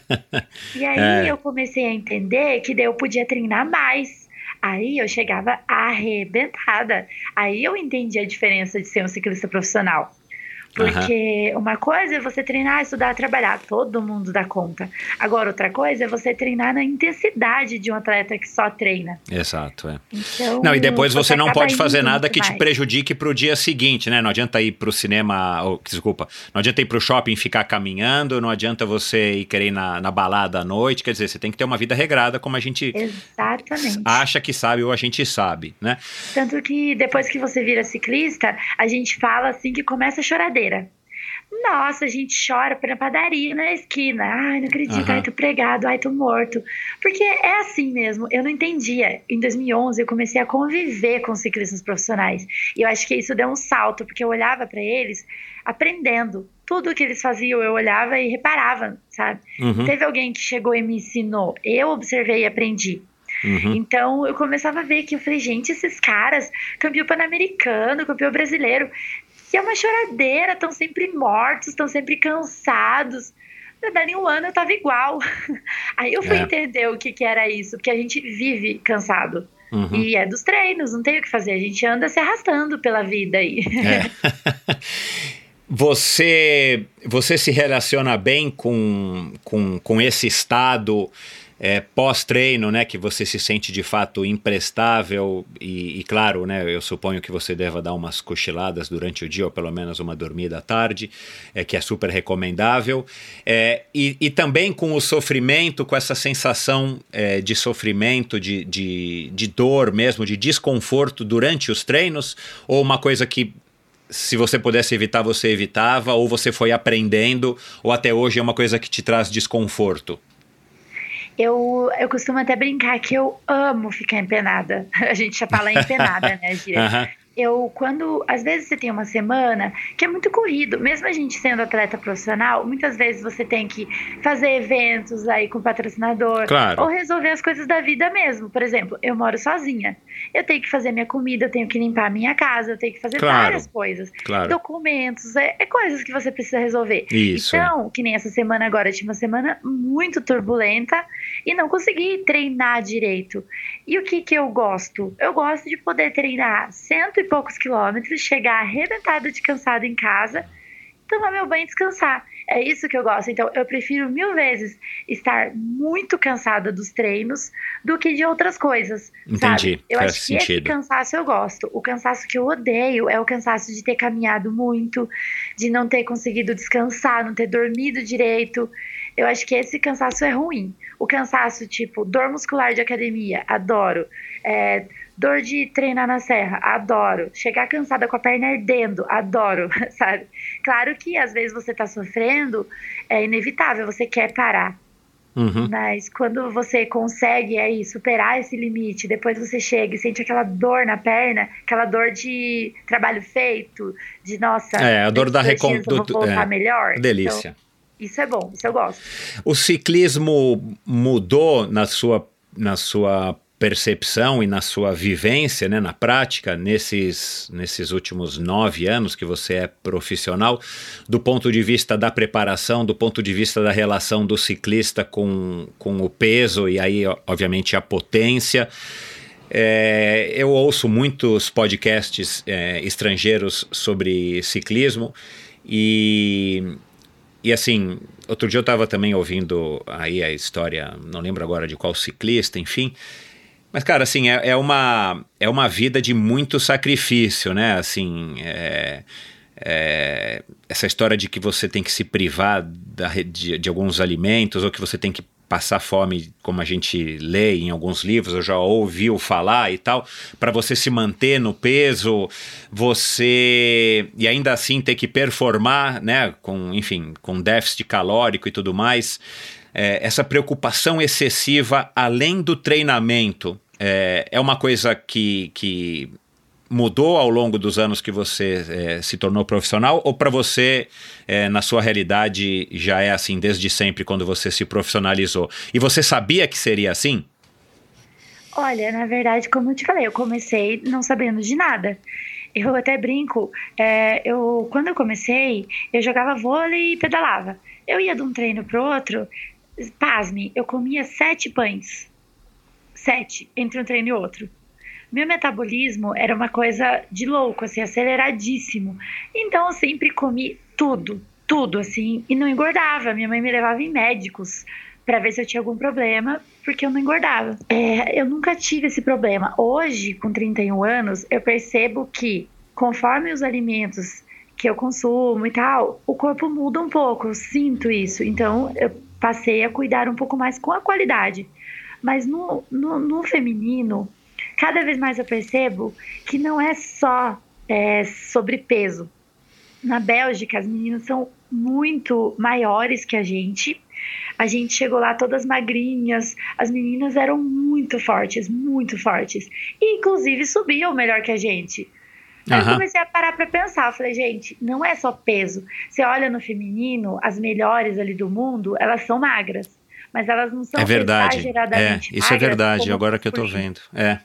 [laughs] e aí É. eu comecei a entender que daí eu podia treinar mais. Aí eu chegava arrebentada. Aí eu entendi a diferença de ser um ciclista profissional. Porque uma coisa é você treinar, estudar, trabalhar. Todo mundo dá conta. Agora, outra coisa é você treinar na intensidade de um atleta que só treina. Exato, é. Então, Não, e depois você não acaba pode fazer nada que te mais. prejudique pro dia seguinte, né? Não adianta ir pro cinema, ou, desculpa, não adianta ir pro shopping e ficar caminhando, não adianta você ir querer ir na, na balada à noite, quer dizer, você tem que ter uma vida regrada, como a gente Exatamente. acha que sabe ou a gente sabe, né? Tanto que depois que você vira ciclista, a gente fala assim que começa a Nossa, a gente chora na padaria, na esquina. Ai, não acredito, Aham. ai, tô pregado, ai, tô morto. Porque é assim mesmo, eu não entendia. Em 2011, eu comecei a conviver com ciclistas profissionais. E eu acho que isso deu um salto, porque eu olhava pra eles aprendendo. Tudo que eles faziam, eu olhava e reparava, sabe? Uhum, Teve alguém que chegou e me ensinou. Eu observei e aprendi. uhum. Então eu começava a ver que eu falei, gente, esses caras, campeão pan-americano, campeão brasileiro, que é uma choradeira, estão sempre mortos, estão sempre cansados. Dali um ano eu tava igual. [laughs] Aí eu fui É. entender o que, que era isso, porque a gente vive cansado. Uhum. E é dos treinos, não tem o que fazer. A gente anda se arrastando pela vida aí. É. [laughs] Você, você se relaciona bem com, com, com esse estado é, pós-treino, né? Que você se sente de fato imprestável e, e, claro, né? Eu suponho que você deva dar umas cochiladas durante o dia ou pelo menos uma dormida à tarde, é, que é super recomendável. É, e, e também com o sofrimento, com essa sensação é, de sofrimento, de, de, de dor mesmo, de desconforto durante os treinos, ou uma coisa que se você pudesse evitar, você evitava, ou você foi aprendendo, ou até hoje é uma coisa que te traz desconforto? Eu, eu costumo até brincar que eu amo ficar empenada. [laughs] A gente já fala empenada, né, Gira? [laughs] Aham. eu quando às vezes você tem uma semana que é muito corrido, mesmo a gente sendo atleta profissional, muitas vezes você tem que fazer eventos aí com patrocinador Claro. ou resolver as coisas da vida mesmo. Por exemplo, eu moro sozinha. Eu tenho que fazer minha comida, eu tenho que limpar a minha casa, eu tenho que fazer Claro. várias coisas. Claro. Documentos, é, é coisas que você precisa resolver. Isso. é. Então, que nem essa semana agora, eu tive uma semana muito turbulenta e não consegui treinar direito. E o que que eu gosto? Eu gosto de poder treinar cento e poucos quilômetros, chegar arrebentada de cansada em casa, tomar meu banho e descansar. É isso que eu gosto. Então, eu prefiro mil vezes estar muito cansada dos treinos do que de outras coisas. Entendi, Sabe? Eu faz acho que esse sentido. cansaço eu gosto. O cansaço que eu odeio é o cansaço de ter caminhado muito, de não ter conseguido descansar, não ter dormido direito. Eu acho que esse cansaço é ruim. O cansaço, tipo, dor muscular de academia, adoro. É, dor de treinar na serra, adoro. Chegar cansada com a perna ardendo, adoro, [laughs] sabe? Claro que às vezes você tá sofrendo, é inevitável, você quer parar. Uhum. Mas quando você consegue aí superar esse limite, depois você chega e sente aquela dor na perna, aquela dor de trabalho feito, de nossa, É, a dor da voltar é, melhor. Delícia. Então, isso é bom, isso eu gosto. O ciclismo mudou na sua, na sua percepção e na sua vivência, né, na prática, nesses, nesses últimos nove anos que você é profissional, do ponto de vista da preparação, do ponto de vista da relação do ciclista com, com o peso e aí, obviamente, a potência. É, eu ouço muitos podcasts é, estrangeiros sobre ciclismo e, e assim, outro dia eu estava também ouvindo aí a história, não lembro agora de qual ciclista, enfim. Mas, cara, assim, é, é uma, é uma vida de muito sacrifício, né? Assim, é, é, essa história de que você tem que se privar da, de, de alguns alimentos ou que você tem que passar fome, como a gente lê em alguns livros, eu já ouviu falar e tal, para você se manter no peso, você e ainda assim ter que performar, né, com, enfim, com déficit calórico e tudo mais, é, essa preocupação excessiva além do treinamento é, é uma coisa que, que mudou ao longo dos anos que você é, se tornou profissional ou para você é, na sua realidade já é assim desde sempre quando você se profissionalizou e você sabia que seria assim Olha, na verdade, como eu te falei, eu comecei não sabendo de nada. Eu até brinco, é, eu, quando eu comecei, eu jogava vôlei e pedalava. Eu ia de um treino pro outro, pasme, eu comia sete pães. Sete, entre um treino e outro. Meu metabolismo era uma coisa de louco, assim, aceleradíssimo. Então eu sempre comi tudo, tudo, assim, e não engordava. Minha mãe me levava em médicos para ver se eu tinha algum problema, porque eu não engordava. É, eu nunca tive esse problema. Hoje, com 31 anos, eu percebo que conforme os alimentos que eu consumo e tal, o corpo muda um pouco, eu sinto isso. Então, eu passei a cuidar um pouco mais com a qualidade. Mas no, no, no feminino, cada vez mais eu percebo que não é só é, sobre peso. Na Bélgica, as meninas são muito maiores que a gente. A gente chegou lá todas magrinhas, as meninas eram muito fortes, muito fortes. E, inclusive, subiam melhor que a gente. Aí eu comecei a parar pra pensar, eu falei, gente, não é só peso. Você olha no feminino, as melhores ali do mundo, elas são magras. Mas elas não são É verdade. É, exageradamente isso é magras verdade, como agora que eu tô vendo. É.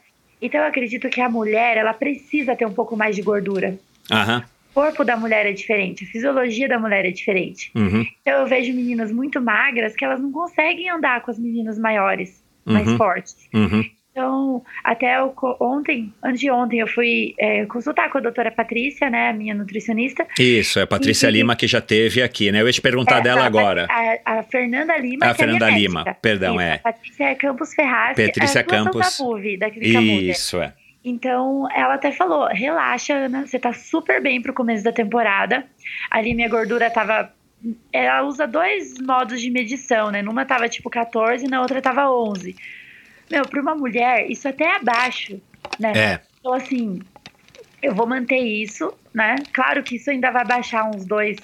Então eu acredito que a mulher, ela precisa ter um pouco mais de gordura. Aham. O corpo da mulher é diferente, a fisiologia da mulher é diferente. Uhum. Então eu vejo meninas muito magras que elas não conseguem andar com as meninas maiores, mais Uhum. fortes. Uhum. Então, até eu ontem, antes de ontem, eu fui é, consultar com a doutora Patrícia, né, a minha nutricionista. Isso, é a Patrícia E- e- Lima que já teve aqui, né? Eu ia te perguntar É, dela a- agora. A, a Fernanda Lima. A é Fernanda Lima, médica. perdão, Isso, é. A Patrícia é Campos Ferraz. Patrícia é a atuação Campos. Da PUV, da Clínica. Isso, é. Então, ela até falou: relaxa, Ana, você tá super bem pro começo da temporada. Ali minha gordura tava. Ela usa dois modos de medição, né? Numa tava tipo 14 na outra tava 11. Meu, pra uma mulher, isso até é abaixo, né? É. Então, assim, eu vou manter isso, né? Claro que isso ainda vai baixar uns dois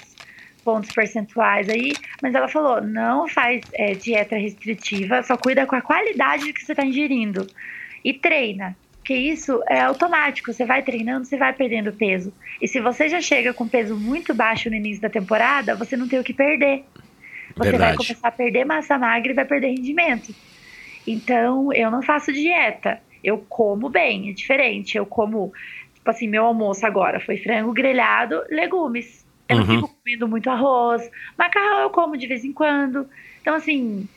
pontos percentuais aí, mas ela falou: não faz é, dieta restritiva, só cuida com a qualidade do que você tá ingerindo. E treina. Porque isso é automático, você vai treinando, você vai perdendo peso. E se você já chega com peso muito baixo no início da temporada, você não tem o que perder. Você vai Verdade. começar a perder massa magra e vai perder rendimento. Então, eu não faço dieta. Eu como bem, é diferente. Eu como, tipo assim, meu almoço agora foi frango grelhado, legumes. Eu não Uhum. fico comendo muito arroz. Macarrão eu como de vez em quando. Então, assim,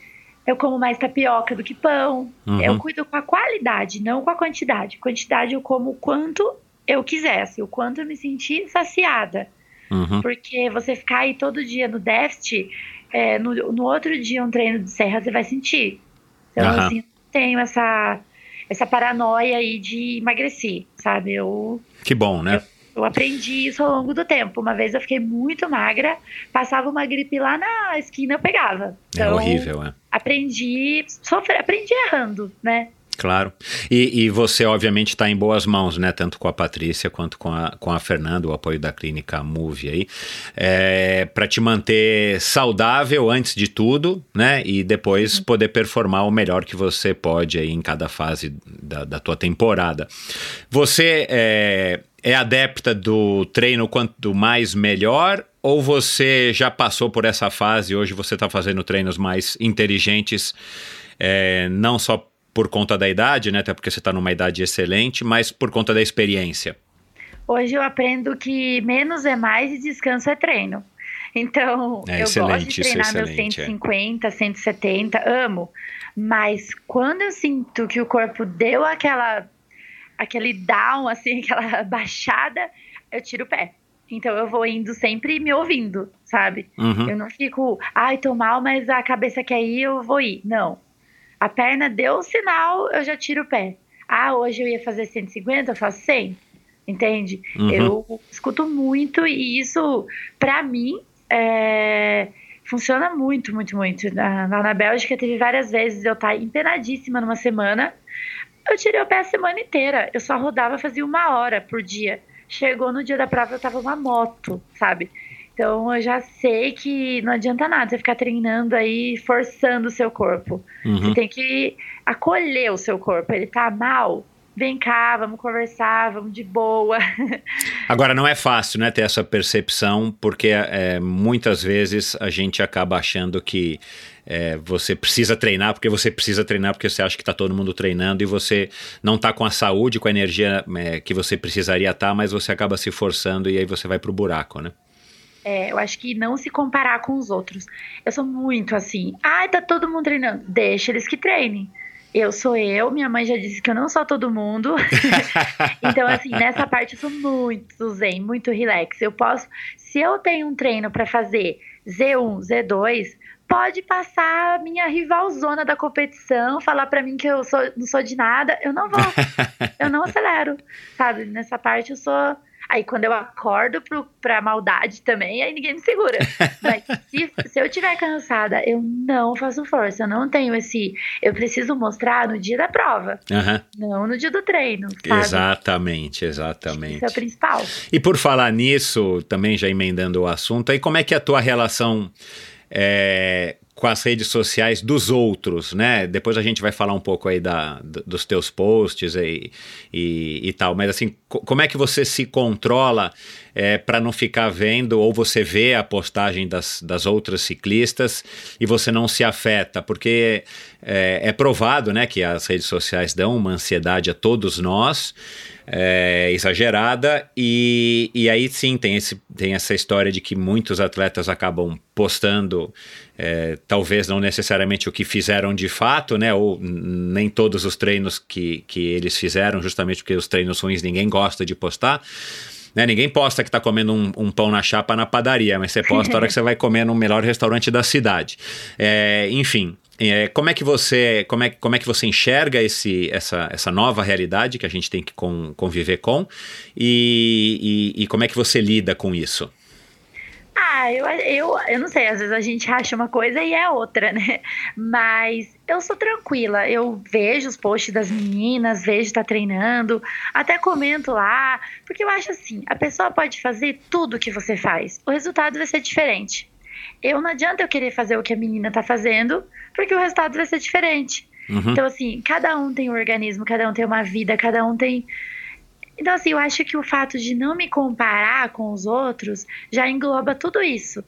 eu como mais tapioca do que pão. Uhum. Eu cuido com a qualidade, não com a quantidade. Quantidade eu como o quanto eu quisesse, o quanto eu me sentir saciada. Uhum. Porque você ficar aí todo dia no déficit, é, no, no outro dia um treino de serra você vai sentir. Então, Aham. assim, eu tenho essa, essa paranoia aí de emagrecer, sabe? Eu, Que bom, né? eu aprendi isso ao longo do tempo. Uma vez eu fiquei muito magra, passava uma gripe lá na esquina, eu pegava. É Então, horrível, é. Aprendi, sofrer, aprendi errando, né? Claro. E, e você, obviamente, está em boas mãos, né? Tanto com a Patrícia quanto com a, com a Fernanda, o apoio da clínica Move aí. É, para te manter saudável antes de tudo, né? E depois poder performar o melhor que você pode aí em cada fase da, da tua temporada. Você é, é adepta do treino quanto mais melhor? Ou você já passou por essa fase e hoje você está fazendo treinos mais inteligentes, é, não só por conta da idade, né? Até porque você está numa idade excelente, mas por conta da experiência. Hoje eu aprendo que menos é mais e descanso é treino. Então, É eu gosto de é treinar meus excelente, é. 150, 170, amo. Mas quando eu sinto que o corpo deu aquela aquele down, assim, [laughs] aquela baixada, eu tiro o pé. Então eu vou indo sempre me ouvindo, sabe? Uhum. Eu não fico, ai, tô mal, mas a cabeça quer ir, eu vou ir. Não. A perna deu o sinal, eu já tiro o pé. Ah, hoje eu ia fazer 150, eu faço 100. Entende? Uhum. Eu escuto muito e isso, pra mim, é, funciona muito, muito, muito. Na, na Bélgica teve várias vezes eu estar empenadíssima numa semana. Eu tirei o pé a semana inteira. Eu só rodava, fazia uma hora por dia. Chegou no dia da prova, eu tava uma moto, sabe? Então eu já sei que não adianta nada você ficar treinando aí, forçando o seu corpo. Uhum. Você tem que acolher o seu corpo. Ele tá mal? Vem cá, vamos conversar, vamos de boa. [laughs] Agora, não é fácil, né, ter essa percepção, porque é, muitas vezes a gente acaba achando que é, você precisa treinar porque você precisa treinar porque você acha que está todo mundo treinando e você não está com a saúde, com a energia é, que você precisaria estar, mas você acaba se forçando e aí você vai pro buraco, né? É, eu acho que não se comparar com os outros. Eu sou muito assim. Ai, tá todo mundo treinando. Deixa eles que treinem. eu sou eu, minha mãe já disse que eu não sou todo mundo. [laughs] então, assim, nessa parte eu sou muito zen, muito relax. Eu posso, se eu tenho um treino para fazer Z1, Z2, pode passar a minha rivalzona da competição, falar para mim que eu sou, não sou de nada, eu não vou. [laughs] eu não acelero, sabe? Nessa parte eu sou Aí quando eu acordo pro, pra maldade também, aí ninguém me segura. [laughs] Mas se, se eu tiver cansada, eu não faço força. Eu não tenho esse. Eu preciso mostrar no dia da prova. Aham. Não no dia do treino. Sabe? Exatamente, exatamente. Isso é o principal. E por falar nisso, também já emendando o assunto, aí como é que é a tua relação é, com as redes sociais dos outros, né? Depois a gente vai falar um pouco aí da, dos teus posts e, e, e tal, mas assim, co- como é que você se controla para não ficar vendo ou você vê a postagem das, das outras ciclistas e você não se afeta? Porque é, é provado, né, que as redes sociais dão uma ansiedade a todos nós, é, exagerada, e, e aí sim tem, esse, tem essa história de que muitos atletas acabam postando, é, talvez não necessariamente o que fizeram de fato, né? Ou nem todos os treinos que, que eles fizeram, justamente porque os treinos ruins ninguém gosta de postar. Né? Ninguém posta que está comendo um, um pão na chapa na padaria, mas você posta a hora que você vai comer no melhor restaurante da cidade. É, enfim, é, como é que você como é, como é que você enxerga esse, essa, essa nova realidade que a gente tem que con- conviver com e, e, e como é que você lida com isso? Ah, eu, eu, eu não sei, às vezes a gente acha uma coisa e é outra, [laughs] né? Mas eu sou tranquila, eu vejo os posts das meninas, vejo tá treinando, até comento lá, porque eu acho assim, a pessoa pode fazer tudo que você faz, o resultado vai ser diferente. Eu não adianta eu querer fazer o que a menina tá fazendo, porque o resultado vai ser diferente. Uhum. Então, assim, cada um tem um organismo, cada um tem uma vida, cada um tem. Então, assim, eu acho que o fato de não me comparar com os outros já engloba tudo isso,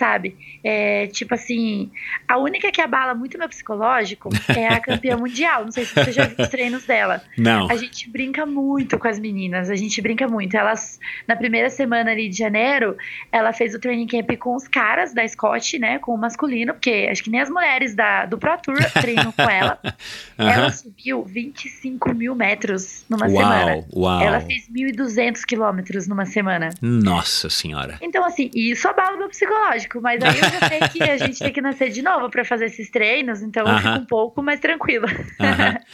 sabe? É, tipo assim, a única que abala muito meu psicológico é a campeã [laughs] mundial. Não sei se você já viu os treinos dela. Não. A gente brinca muito com as meninas, a gente brinca muito. Elas, na primeira semana ali de janeiro, ela fez o training camp com os caras da Scott, né? Com o masculino, porque acho que nem as mulheres da, do Pro Tour treinam com ela. [laughs] Ela Aham. subiu 25 mil metros numa semana. Uau, uau. Ela fez 1.200 quilômetros numa semana. Nossa senhora. Então, assim, isso abala o meu psicológico. Mas aí eu já sei que a gente tem que nascer de novo pra fazer esses treinos. Então eu fico um pouco mais tranquila. Mas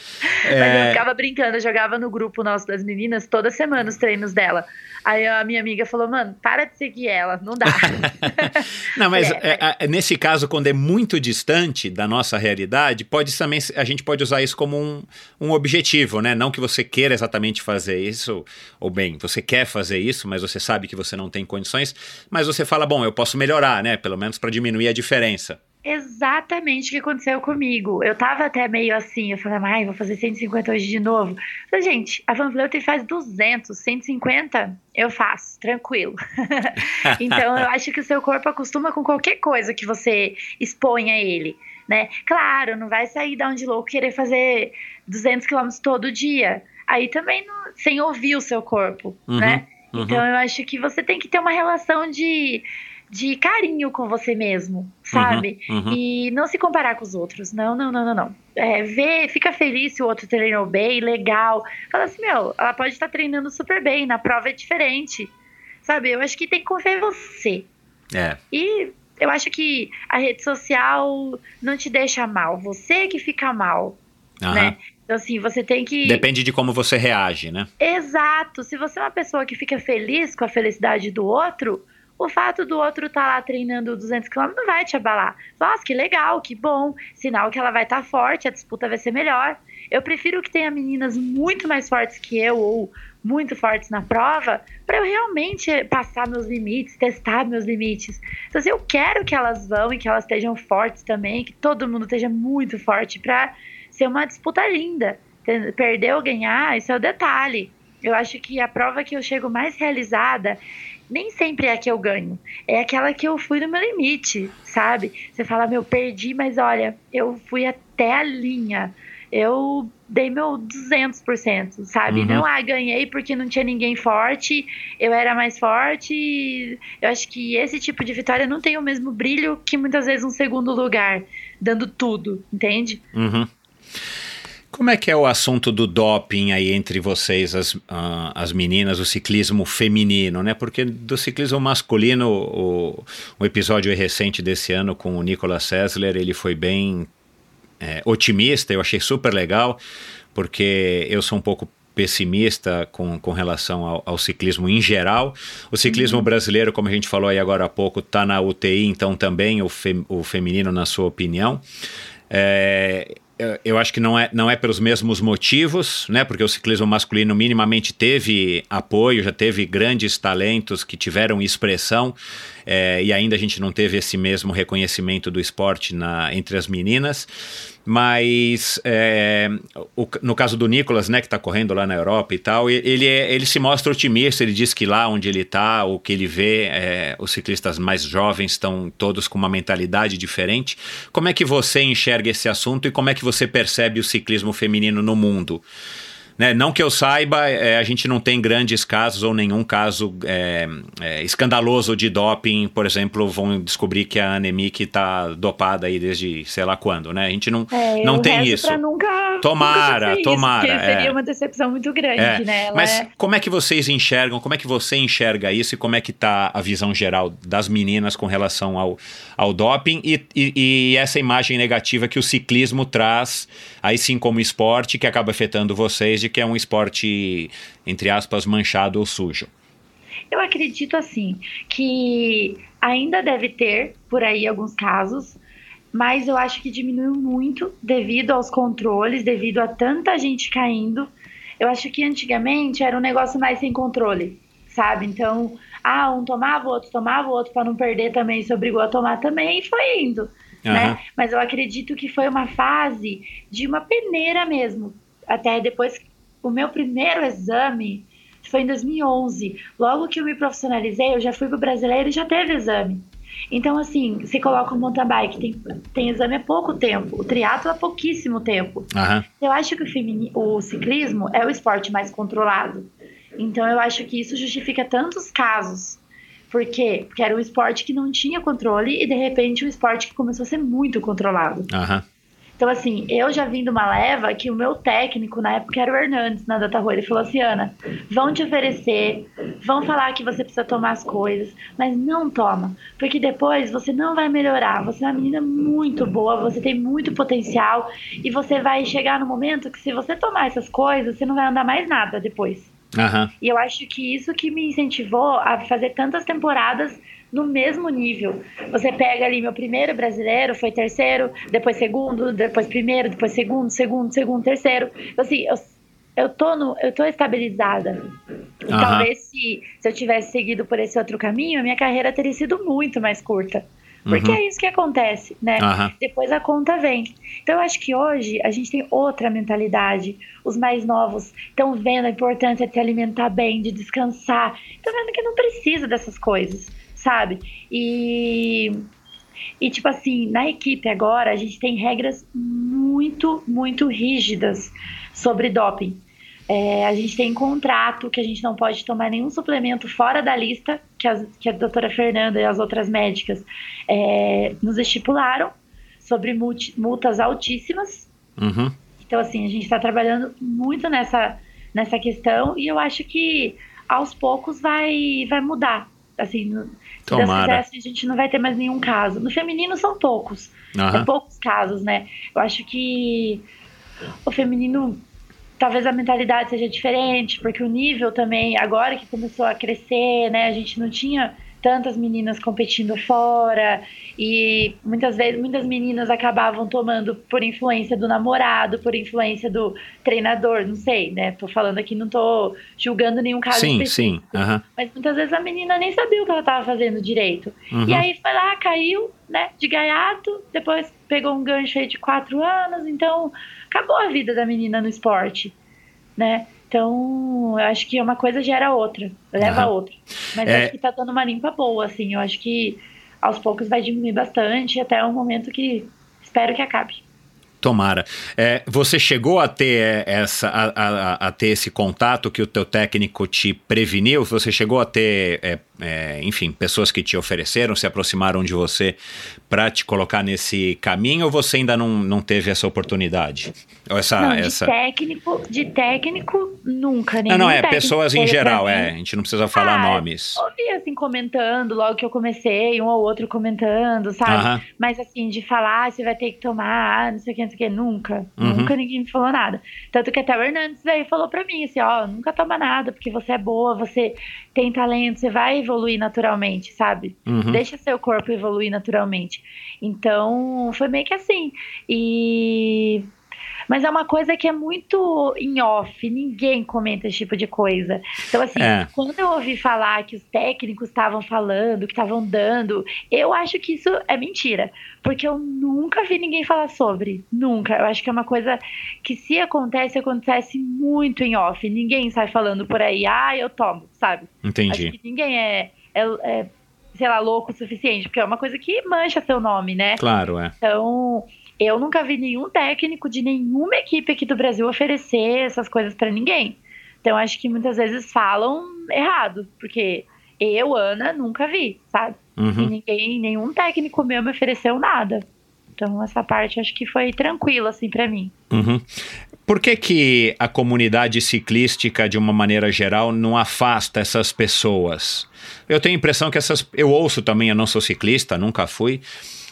eu É, ficava brincando, eu jogava no grupo nosso das meninas toda semana os treinos dela. Aí a minha amiga falou, mano, para de seguir ela, não dá. [laughs] Não, mas É, é, é, nesse caso, quando é muito distante da nossa realidade, pode também a gente pode usar isso como um, um objetivo, né? Não que você queira exatamente fazer isso, ou bem, você quer fazer isso, mas você sabe que você não tem condições, mas você fala, bom, eu posso melhorar, né? Pelo menos para diminuir a diferença. Exatamente o que aconteceu comigo. Eu tava até meio assim, eu falei, ai, vou fazer 150 hoje de novo. Eu falei, gente, a Van Vleuten faz 200, 150 eu faço, tranquilo. [laughs] então eu acho que o seu corpo acostuma com qualquer coisa que você exponha a ele, né? Claro, não vai sair da onde louco querer fazer 200 quilômetros todo dia. Aí também não- sem ouvir o seu corpo, Uhum, né? uhum. Então eu acho que você tem que ter uma relação de, de carinho com você mesmo, sabe? uhum. E não se comparar com os outros. Não, não, não, não, não. É, vê, fica feliz se o outro treinou bem, legal. Fala assim, meu, ela pode estar treinando super bem, na prova é diferente. Sabe? Eu acho que tem que confiar em você. É. E eu acho que a rede social não te deixa mal, você que fica mal, aham. né? Então, assim, você tem que. Depende de como você reage, né? Exato. Se você é uma pessoa que fica feliz com a felicidade do outro, o fato do outro estar lá treinando 200 km não vai te abalar. Nossa, que legal, que bom. Sinal que ela vai estar forte, a disputa vai ser melhor. Eu prefiro que tenha meninas muito mais fortes que eu ou muito fortes na prova para eu realmente passar meus limites, testar meus limites. Então, assim, eu quero que elas vão e que elas estejam fortes também, que todo mundo esteja muito forte para ser uma disputa linda. Perder ou ganhar, isso é o detalhe. Eu acho que a prova que eu chego mais realizada nem sempre é a que eu ganho. É aquela que eu fui no meu limite, sabe? Você fala, meu, perdi, mas olha, eu fui até a linha. Eu dei meu 200%, sabe? Uhum. Não, ah, ganhei porque não tinha ninguém forte, eu era mais forte. Eu acho que esse tipo de vitória não tem o mesmo brilho que muitas vezes um segundo lugar, dando tudo, entende? Uhum. Como é que é o assunto do doping aí entre vocês, as, uh, as meninas, o ciclismo feminino, né? Porque do ciclismo masculino, o, o episódio recente desse ano com o Nicolas Sessler, ele foi bem é, otimista, eu achei super legal, porque eu sou um pouco pessimista com, com relação ao, ao, ciclismo em geral. O ciclismo uhum. brasileiro, como a gente falou aí agora há pouco, está na UTI, então também o, fe, o feminino, na sua opinião. É, eu acho que não é, não é pelos mesmos motivos, né? Porque o ciclismo masculino minimamente teve apoio, já teve grandes talentos que tiveram expressão, é, e ainda a gente não teve esse mesmo reconhecimento do esporte na, entre as meninas. Mas é, o, no caso do Nicolas, né, que está correndo lá na Europa e tal, ele, é, ele se mostra otimista, ele diz que lá onde ele está, o que ele vê, é, os ciclistas mais jovens estão todos com uma mentalidade diferente. Como é que você enxerga esse assunto e como é que você percebe o ciclismo feminino no mundo? Né? Não que eu saiba, é, a gente não tem grandes casos ou nenhum caso é, é, escandaloso de doping, por exemplo, vão descobrir que a Anemic está dopada aí desde sei lá quando, né? A gente não, é, não tem isso. [laughs] Nunca, tomara, nunca tomara. Isso, seria é. uma decepção muito grande, é. né? Ela Mas como é que vocês enxergam, como é que você enxerga isso e como é que está a visão geral das meninas com relação ao, ao doping e, e, e essa imagem negativa que o ciclismo traz, aí sim como esporte, que acaba afetando vocês que é um esporte, entre aspas, manchado ou sujo? Eu acredito assim, que ainda deve ter por aí alguns casos, mas eu acho que diminuiu muito devido aos controles, devido a tanta gente caindo. Eu acho que antigamente era um negócio mais sem controle, sabe? Então, ah, um tomava, o outro tomava, o outro para não perder também se obrigou a tomar também e foi indo. Uhum. Né? Mas eu acredito que foi uma fase de uma peneira mesmo. Até depois o meu primeiro exame foi em 2011. Logo que eu me profissionalizei, eu já fui pro brasileiro e já teve exame. Então, assim, você coloca o mountain bike, tem, tem exame há pouco tempo, o triatlo há pouquíssimo tempo. Uhum. Eu acho que o, femini, o ciclismo é o esporte mais controlado. Então, eu acho que isso justifica tantos casos. Por quê? Porque era um esporte que não tinha controle e, de repente, um esporte que começou a ser muito controlado. Uhum. Então, assim, eu já vim de uma leva que o meu técnico, na época era o Hernandes, na Data Rua, ele falou assim, Ana, vão te oferecer, vão falar que você precisa tomar as coisas, mas não toma, porque depois você não vai melhorar. Você é uma menina muito boa, você tem muito potencial e você vai chegar no momento que se você tomar essas coisas, você não vai andar mais nada depois. Uhum. E eu acho que isso que me incentivou a fazer tantas temporadas no mesmo nível. Você pega ali meu primeiro brasileiro, foi terceiro, depois segundo, depois primeiro, depois segundo, segundo, segundo, terceiro. Então, assim, eu, eu tô no, eu tô estabilizada. E uhum. talvez se, se eu tivesse seguido por esse outro caminho, a minha carreira teria sido muito mais curta. Porque uhum. é isso que acontece, né? Uhum. Depois a conta vem. Então eu acho que hoje a gente tem outra mentalidade. Os mais novos estão vendo a importância de se alimentar bem, de descansar. Estão vendo que não precisa dessas coisas sabe? E, e, tipo assim, na equipe agora, a gente tem regras muito, muito rígidas sobre doping. É, a gente tem contrato que a gente não pode tomar nenhum suplemento fora da lista que, as, que a doutora Fernanda e as outras médicas é, nos estipularam sobre multas altíssimas. Uhum. Então, assim, a gente está trabalhando muito nessa, nessa questão e eu acho que aos poucos vai, vai mudar. Assim, Tomara. Se Deus a gente não vai ter mais nenhum caso. No feminino são poucos. Uhum. É poucos casos, né? Eu acho que o feminino talvez a mentalidade seja diferente, porque o nível também, agora que começou a crescer, né? A gente não tinha tantas meninas competindo fora e muitas vezes muitas meninas acabavam tomando por influência do namorado, por influência do treinador, não sei, né? Tô falando aqui, não tô julgando nenhum caso sim, específico. Sim, uhum. Mas muitas vezes a menina nem sabia o que ela estava fazendo direito. Uhum. E aí foi lá, caiu, né, de gaiato, depois pegou um gancho aí de quatro anos, então acabou a vida da menina no esporte, né? Então, eu acho que uma coisa gera outra, leva a outra. Mas é... acho que tá dando uma limpa boa, assim. Eu acho que aos poucos vai diminuir bastante até o momento que espero que acabe. Tomara. É, você chegou a ter essa, a, a, a, ter esse contato que o teu técnico te preveniu? Você chegou a ter, é, é, enfim, pessoas que te ofereceram, se aproximaram de você para te colocar nesse caminho? Ou você ainda não, não teve essa oportunidade? Ou essa, não, de essa... técnico, de técnico nunca. Não, não é pessoas em geral. É, a gente não precisa falar ah, nomes. Ouvi assim comentando logo que eu comecei, um ou outro comentando, sabe? Uh -huh. Mas assim de falar, ah, você vai ter que tomar, não sei o que que, nunca. Uhum. Nunca ninguém me falou nada. Tanto que até o Hernandes aí falou pra mim, assim, ó, nunca toma nada, porque você é boa, você tem talento, você vai evoluir naturalmente, sabe? Uhum. Deixa seu corpo evoluir naturalmente. Então, foi meio que assim. E mas é uma coisa que é muito em off, ninguém comenta esse tipo de coisa. Então, assim, é. quando eu ouvi falar que os técnicos estavam falando, que estavam dando, eu acho que isso é mentira. Porque eu nunca vi ninguém falar sobre. Nunca. Eu acho que é uma coisa que, se acontece, acontece muito em off. Ninguém sai falando por aí, ah, eu tomo, sabe? Entendi. Acho que ninguém é, é, é sei lá, louco o suficiente, porque é uma coisa que mancha seu nome, né? Claro, é. Então, eu nunca vi nenhum técnico de nenhuma equipe aqui do Brasil oferecer essas coisas para ninguém. Então acho que muitas vezes falam errado, porque eu, Ana, nunca vi, sabe? Uhum. E ninguém, nenhum técnico meu me ofereceu nada. Então essa parte acho que foi tranquila assim para mim. Uhum. Por que, que a comunidade ciclística, de uma maneira geral, não afasta essas pessoas? Eu tenho a impressão que essas. Eu ouço também, eu não sou ciclista, nunca fui,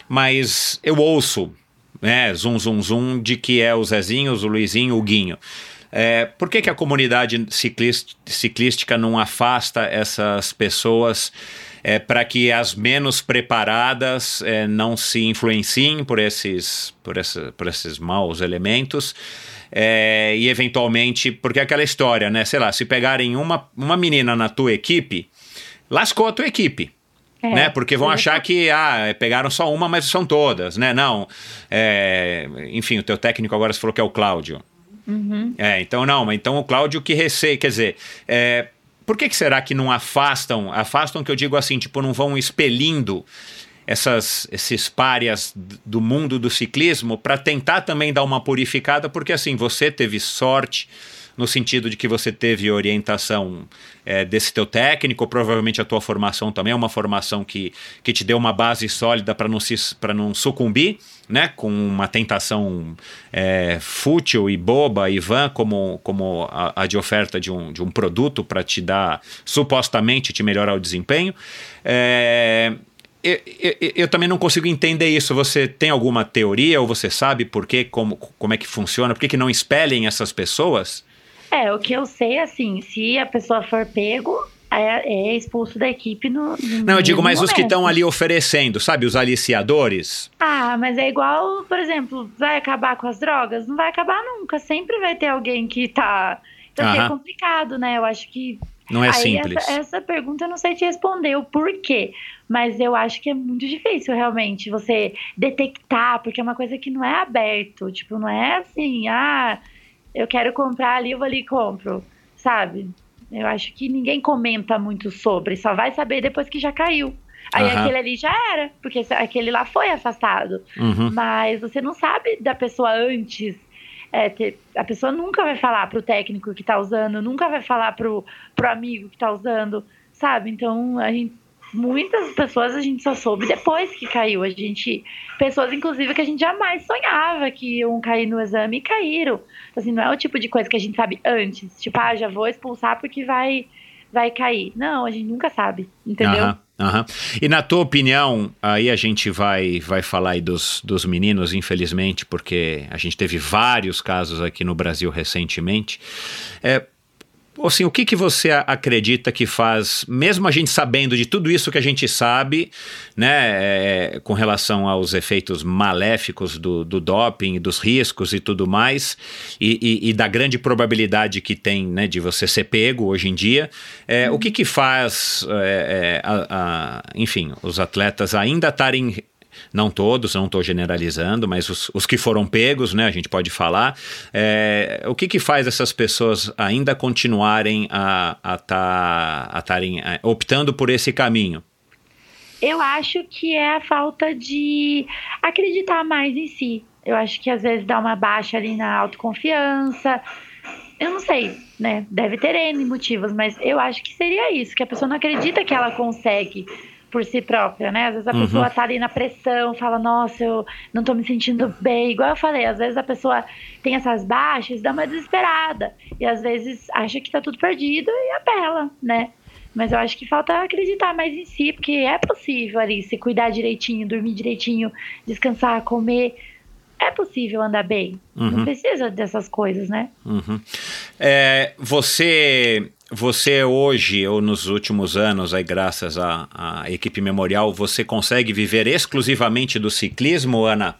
mas eu ouço né, zum, zum, zum, de que é o Zezinho, o Luizinho, o Guinho. É, por que, que a comunidade ciclística não afasta essas pessoas é, para que as menos preparadas é, não se influenciem por esses, por, essa, por esses maus elementos? É, e eventualmente, porque é aquela história, né? Sei lá, se pegarem uma, uma menina na tua equipe, lascou a tua equipe. É, né? Porque vão achar que ah, pegaram só uma, mas são todas, né? Não. É, enfim, o teu técnico agora falou que é o Cláudio. Uhum. É, então não, então o Cláudio que receia, quer dizer, é, por que, que será que não afastam? Afastam que eu digo assim, tipo, não vão expelindo essas, esses párias do mundo do ciclismo para tentar também dar uma purificada, porque assim, você teve sorte no sentido de que você teve orientação é, desse teu técnico, provavelmente a tua formação também é uma formação que, que te deu uma base sólida para não, se, não sucumbir, né, com uma tentação é, fútil e boba e vã como, como a, a de oferta de um, de um produto para te dar, supostamente, te melhorar o desempenho. É, eu, eu, eu, também não consigo entender isso. Você tem alguma teoria ou você sabe por quê, como, como é que funciona? Por que, que não espelhem essas pessoas? É, o que eu sei, assim, se a pessoa for pego, é, é expulso da equipe no. no não, eu digo, mas momento. os que estão ali oferecendo, sabe, os aliciadores? Ah, mas é igual, por exemplo, vai acabar com as drogas? Não vai acabar nunca. Sempre vai ter alguém que tá. Então, assim, é complicado, né? Eu acho que. Não é Aí simples. Essa, essa pergunta eu não sei te responder o porquê. Mas eu acho que é muito difícil realmente você detectar, porque é uma coisa que não é aberto. Tipo, não é assim, ah eu quero comprar ali, eu vou ali e compro, sabe? Eu acho que ninguém comenta muito sobre, só vai saber depois que já caiu. Aí uhum. aquele ali já era, porque aquele lá foi afastado. Uhum. Mas você não sabe da pessoa antes. É, ter, a pessoa nunca vai falar pro técnico que tá usando, nunca vai falar pro, pro amigo que tá usando, sabe? Então a gente muitas pessoas a gente só soube depois que caiu. A gente. Pessoas, inclusive, que a gente jamais sonhava que iam cair no exame e caíram. Assim, não é o tipo de coisa que a gente sabe antes. Tipo, ah, já vou expulsar porque vai, vai cair. Não, a gente nunca sabe, entendeu? Aham. Uhum. E na tua opinião, aí a gente vai, vai falar aí dos, dos meninos, infelizmente, porque a gente teve vários casos aqui no Brasil recentemente. É, assim, o que, que você acredita que faz, mesmo a gente sabendo de tudo isso que a gente sabe, né, é, com relação aos efeitos maléficos do, do doping, dos riscos e tudo mais, e, e, e, da grande probabilidade que tem né, de você ser pego hoje em dia, é, o que, que faz, é, é a, a, enfim, os atletas ainda estarem não todos, não estou generalizando, mas os, os, que foram pegos, né, a gente pode falar, é, o que, que faz essas pessoas ainda continuarem a estarem tá, optando por esse caminho? Eu acho que é a falta de acreditar mais em si. Eu acho que às vezes dá uma baixa ali na autoconfiança. Eu não sei, né? Deve ter N motivos, mas eu acho que seria isso, que a pessoa não acredita que ela consegue por si própria, né? Às vezes a Uhum. pessoa tá ali na pressão, fala, nossa, eu não tô me sentindo bem. Igual eu falei, às vezes a pessoa tem essas baixas, dá uma desesperada. E às vezes acha que tá tudo perdido e apela, né? Mas eu acho que falta acreditar mais em si, porque é possível ali se cuidar direitinho, dormir direitinho, descansar, comer. É possível andar bem. Uhum. Não precisa dessas coisas, né? Uhum. É, você, você hoje, ou nos últimos anos, aí, graças à, à equipe memorial, você consegue viver exclusivamente do ciclismo, Ana?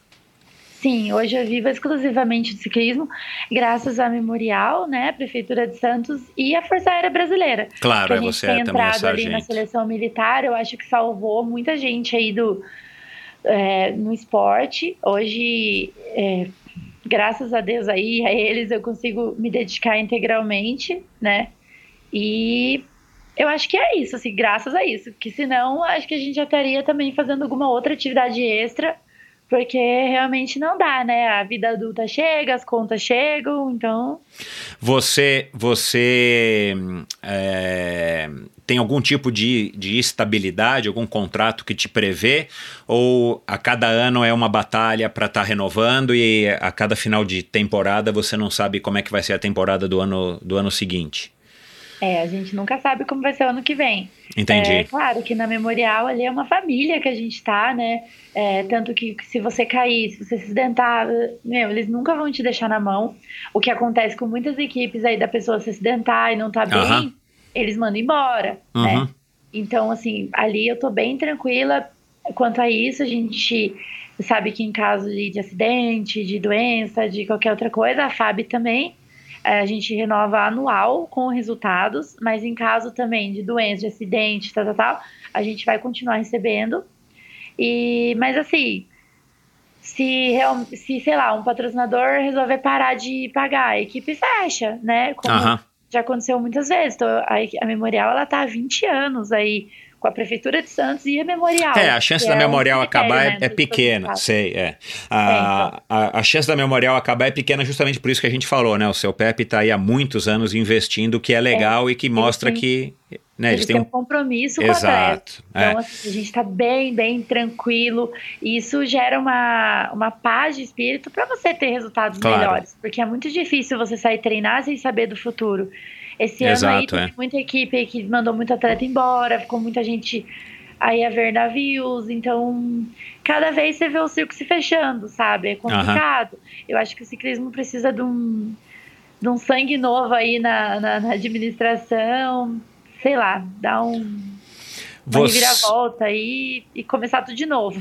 Sim, hoje eu vivo exclusivamente de ciclismo, graças à Memorial, né, Prefeitura de Santos e a Força Aérea Brasileira. Claro, que a é gente você tem é entrado ali na seleção militar, eu acho que salvou muita gente aí do, é, no esporte. Hoje, é, graças a Deus aí, a eles, eu consigo me dedicar integralmente, né? E eu acho que é isso, assim, graças a isso. Que senão, acho que a gente já estaria também fazendo alguma outra atividade extra, porque realmente não dá, né? A vida adulta chega, as contas chegam, então Você, você é, tem algum tipo de, de estabilidade, algum contrato que te prevê? Ou a cada ano é uma batalha para estar renovando e a cada final de temporada você não sabe como é que vai ser a temporada do ano, do ano seguinte? é, a gente nunca sabe como vai ser o ano que vem. Entendi. É claro que na Memorial ali é uma família que a gente tá, né? É, tanto que se você cair, se você se acidentar, meu, eles nunca vão te deixar na mão. O que acontece com muitas equipes aí da pessoa se acidentar e não tá bem. Eles mandam embora, Uhum. né? Então, assim, ali eu tô bem tranquila quanto a isso. A gente sabe que em caso de, de acidente, de doença, de qualquer outra coisa, a FAB também, eh, a gente renova anual com resultados, mas em caso também de doença, de acidente, tal, tal, tal, a gente vai continuar recebendo. E, mas assim, se, se, sei lá, um patrocinador resolver parar de pagar, a equipe fecha, né? Como Aham. Já aconteceu muitas vezes. Então, a, a Memorial, ela tá há 20 anos aí com a Prefeitura de Santos e a Memorial. É, a chance da é memorial acabar é, né, é pequena, sei, é. A, a, a chance da memorial acabar é pequena justamente por isso que a gente falou, né? O seu Pepe está aí há muitos anos investindo, o que é legal e que mostra que né, Eles eles têm um compromisso com. Exato. é. Então, assim, a gente tá bem, bem tranquilo. E isso gera uma, uma paz de espírito para você ter resultados Claro. melhores. Porque é muito difícil você sair treinar sem saber do futuro. Esse ano aí Exato, teve é. muita equipe que mandou muito atleta embora, ficou muita gente aí a ver navios. Então, cada vez você vê o circo se fechando, sabe? É complicado. Eu acho que o ciclismo precisa de um, de um sangue novo aí na, na, na administração. Sei lá, dar um uma Você, reviravolta aí e começar tudo de novo.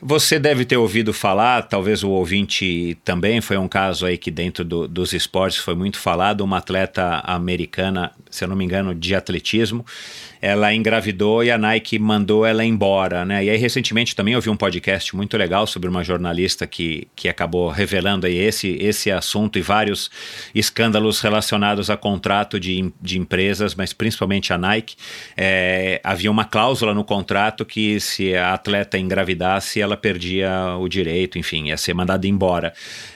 você deve ter ouvido falar, talvez o ouvinte também, foi um caso aí que dentro do- dos esportes foi muito falado, uma atleta americana, se eu não me engano, de atletismo, ela engravidou e a Nike mandou ela embora, né? E aí recentemente também eu vi um podcast muito legal sobre uma jornalista que, que acabou revelando aí esse, esse assunto e vários escândalos relacionados a contrato de, de empresas, mas principalmente a Nike. É, havia uma cláusula no contrato que se a atleta engravidasse, ela perdia o direito, enfim, ia ser mandada embora.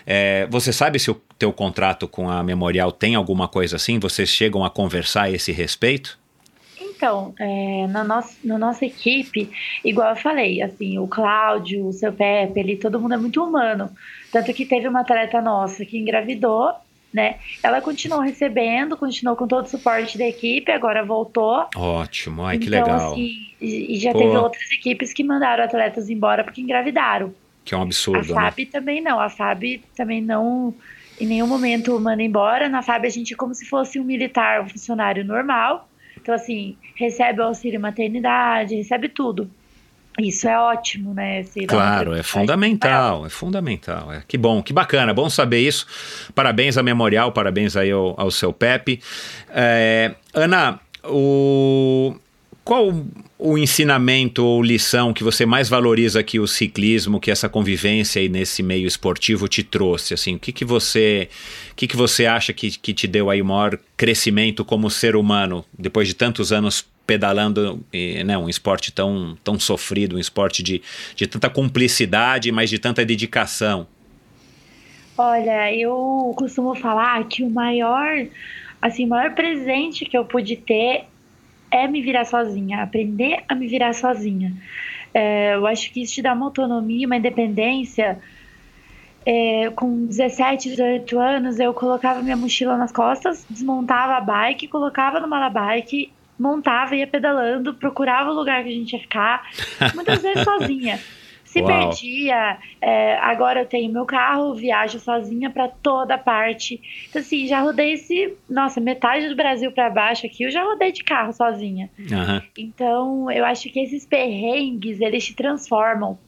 É, você sabe se o teu contrato com a Memorial tem alguma coisa assim? Vocês chegam a conversar a esse respeito? Então, é, na, nossa, na nossa equipe, igual eu falei, assim, o Cláudio, o seu Pepe, ele, todo mundo é muito humano. Tanto que teve uma atleta nossa que engravidou, né? Ela continuou recebendo, continuou com todo o suporte da equipe, agora voltou. Ótimo, ai que então, legal. assim, e, e já Pô. teve outras equipes que mandaram atletas embora porque engravidaram. Que é um A absurdo, né? FAB também não, a FAB também não, em nenhum momento manda embora. Na FAB a gente é como se fosse um militar, um funcionário normal. Então, assim, recebe o auxílio maternidade, recebe tudo. Isso é ótimo, né? Claro, é fundamental, é fundamental. É. Que bom, que bacana, bom saber isso. Parabéns à Memorial, parabéns aí ao, ao seu Pepe. É, Ana, o, qual o ensinamento ou lição que você mais valoriza que o ciclismo, que essa convivência aí nesse meio esportivo te trouxe? Assim, o que, que você, o que, que você acha que, que te deu aí o maior crescimento como ser humano depois de tantos anos pedalando né, um esporte tão, tão sofrido, um esporte de, de tanta cumplicidade, mas de tanta dedicação. Olha, eu costumo falar que o maior, assim, o maior presente que eu pude ter é me virar sozinha, aprender a me virar sozinha. É, eu acho que isso te dá uma autonomia, uma independência. É, com 17, 18 anos, eu colocava minha mochila nas costas, desmontava a bike, colocava no malabike, montava, ia pedalando, procurava o lugar que a gente ia ficar, muitas vezes [laughs] sozinha. Se Uau. perdia, é, agora eu tenho meu carro, viajo sozinha para toda parte. Então, assim, já rodei esse. Nossa, metade do Brasil para baixo aqui, eu já rodei de carro sozinha. Aham. Então, eu acho que esses perrengues, eles te transformam.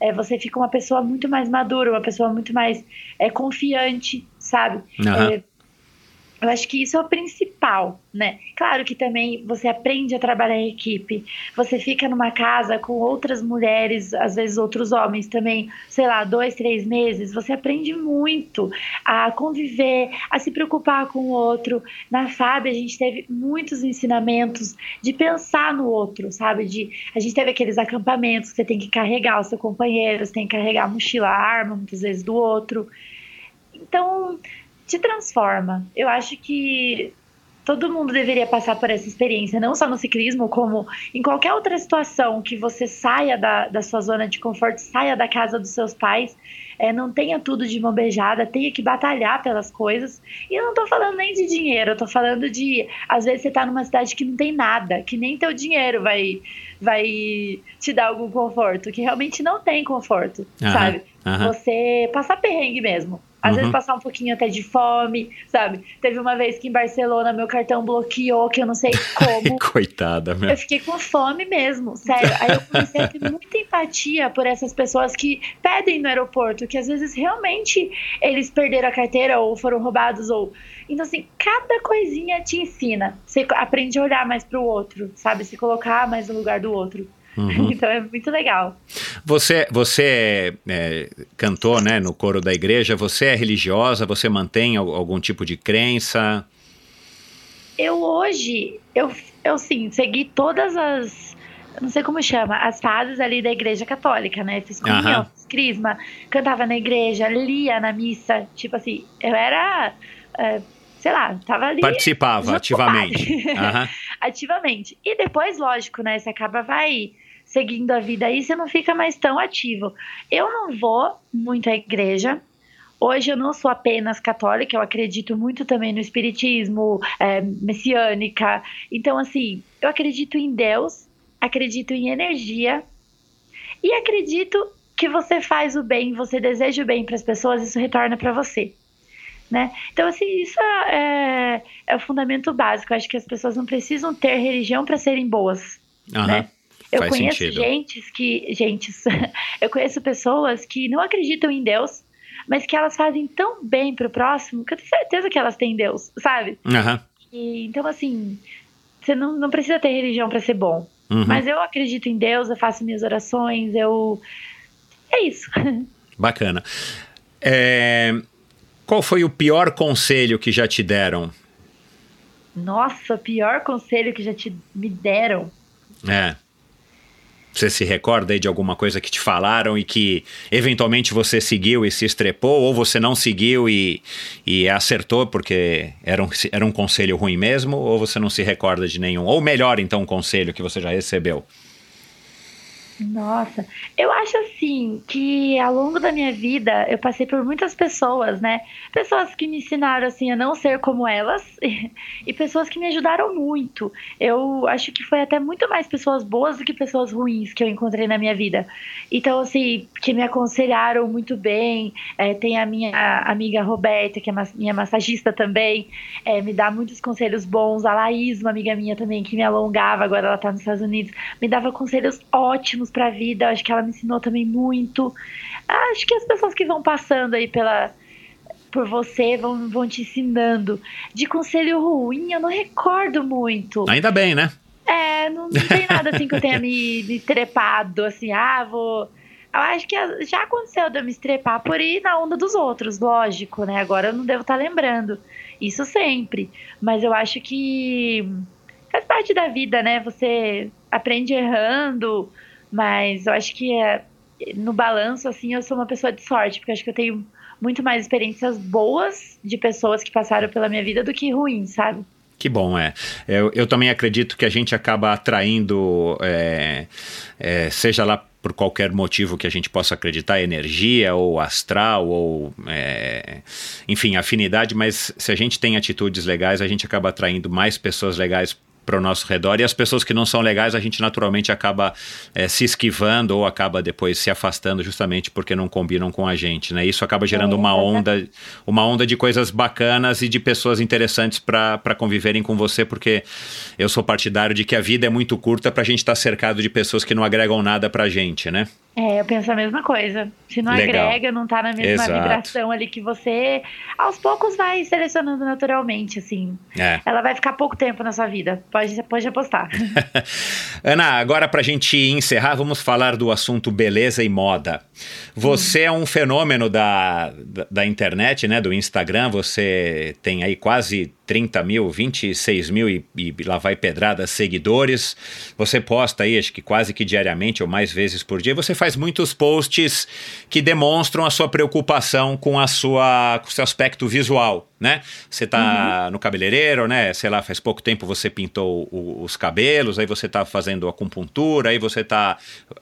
É, você fica uma pessoa muito mais madura, uma pessoa muito mais é, confiante, sabe? Aham. Eu acho que isso é o principal, né? Claro que também você aprende a trabalhar em equipe. Você fica numa casa com outras mulheres, às vezes outros homens também, sei lá, dois, três meses. Você aprende muito a conviver, a se preocupar com o outro. Na FAB a gente teve muitos ensinamentos de pensar no outro, sabe? De a gente teve aqueles acampamentos que você tem que carregar o seu companheiro, você tem que carregar a mochila, a arma, muitas vezes do outro. Então, te transforma. Eu acho que todo mundo deveria passar por essa experiência, não só no ciclismo, como em qualquer outra situação que você saia da, da sua zona de conforto, saia da casa dos seus pais, é, não tenha tudo de mão beijada, tenha que batalhar pelas coisas. E eu não tô falando nem de dinheiro, eu tô falando de, às vezes você tá numa cidade que não tem nada, que nem teu dinheiro vai, vai te dar algum conforto, que realmente não tem conforto, Aham, sabe? aham. Você passar perrengue mesmo. Às Uhum. vezes passar um pouquinho até de fome, sabe? Teve uma vez que em Barcelona meu cartão bloqueou, que eu não sei [laughs] como. Coitada, meu. Eu fiquei com fome mesmo, sério. Aí eu comecei a ter muita empatia por essas pessoas que pedem no aeroporto, que às vezes realmente eles perderam a carteira ou foram roubados ou então assim, cada coisinha te ensina. Você aprende a olhar mais pro outro, sabe? Se colocar mais no lugar do outro. Uhum. Então é muito legal. Você, você é, cantou né, no coro da igreja, você é religiosa, você mantém al- algum tipo de crença? Eu hoje, eu, eu sim, segui todas as. Não sei como chama, as fases ali da igreja católica, né? Fiz comunhão, Aham. fiz crisma, cantava na igreja, lia na missa. Tipo assim, eu era. é, sei lá, tava ali. Participava ativamente. [laughs] Aham. ativamente. E depois, lógico, né? Você acaba, vai seguindo a vida aí, você não fica mais tão ativo. Eu não vou muito à igreja. Hoje eu não sou apenas católica, eu acredito muito também no espiritismo, é, messiânica. Então, assim, eu acredito em Deus, acredito em energia e acredito que você faz o bem, você deseja o bem para as pessoas, isso retorna para você. Né? Então, assim, isso é, é o fundamento básico. Eu acho que as pessoas não precisam ter religião para serem boas. Aham. Né? Eu Faz conheço sentido. gentes que. Gentes. [laughs] eu conheço pessoas que não acreditam em Deus, mas que elas fazem tão bem pro próximo que eu tenho certeza que elas têm Deus, sabe? Aham. E, então, assim, você não, não precisa ter religião para ser bom. Uhum. Mas eu acredito em Deus, eu faço minhas orações, eu. É isso. [laughs] Bacana. É, Qual foi o pior conselho que já te deram? Nossa, pior conselho que já te me deram. É. Você se recorda aí de alguma coisa que te falaram e que eventualmente você seguiu e se estrepou, ou você não seguiu e, e acertou porque era um, era um conselho ruim mesmo, ou você não se recorda de nenhum? Ou melhor, então, um conselho que você já recebeu? Nossa, eu acho assim que ao longo da minha vida eu passei por muitas pessoas, né? Pessoas que me ensinaram assim a não ser como elas [laughs] e pessoas que me ajudaram muito. Eu acho que foi até muito mais pessoas boas do que pessoas ruins que eu encontrei na minha vida. Então, assim, que me aconselharam muito bem. É, tem a minha amiga Roberta, que é minha massagista também, é, me dá muitos conselhos bons. A Laís, uma amiga minha também, que me alongava, agora ela tá nos Estados Unidos, me dava conselhos ótimos pra vida. Acho que ela me ensinou também muito. Acho que as pessoas que vão passando aí pela por você vão, vão te ensinando. De conselho ruim, eu não recordo muito. Ainda bem, né? É, não, não tem nada assim que eu tenha me, me trepado, assim, ah, vou. Eu acho que já aconteceu de eu me estrepar por ir na onda dos outros, lógico, né? Agora eu não devo estar lembrando. Isso sempre. Mas eu acho que faz parte da vida, né? Você aprende errando, mas eu acho que é, no balanço, assim, eu sou uma pessoa de sorte, porque acho que eu tenho muito mais experiências boas de pessoas que passaram pela minha vida do que ruins, sabe? Que bom, é. Eu, eu também acredito que a gente acaba atraindo, é, é, seja lá por qualquer motivo que a gente possa acreditar, energia ou astral ou é, enfim, afinidade, mas se a gente tem atitudes legais, a gente acaba atraindo mais pessoas legais para o nosso redor e as pessoas que não são legais a gente naturalmente acaba é, se esquivando ou acaba depois se afastando justamente porque não combinam com a gente, né? Isso acaba gerando é, uma onda, uma onda de coisas bacanas e de pessoas interessantes para conviverem com você, porque eu sou partidário de que a vida é muito curta para a gente estar tá cercado de pessoas que não agregam nada para a gente, né? É, eu penso a mesma coisa. Se não Legal. agrega, não tá na mesma Exato. vibração ali que você, aos poucos vai selecionando naturalmente, assim. É. Ela vai ficar pouco tempo na sua vida. Pode, pode apostar. [laughs] Ana, agora pra gente encerrar, vamos falar do assunto beleza e moda. Você hum. é um fenômeno da, da, da internet, né? Do Instagram. Você tem aí quase 30 mil, 26 mil e, e lá vai pedrada seguidores. Você posta aí, acho que quase que diariamente ou mais vezes por dia. Você faz muitos posts que demonstram a sua preocupação com a sua com o seu aspecto visual né? Você tá uhum. no cabeleireiro, né? Sei lá, faz pouco tempo você pintou o, os cabelos, aí você tá fazendo acupuntura, aí você tá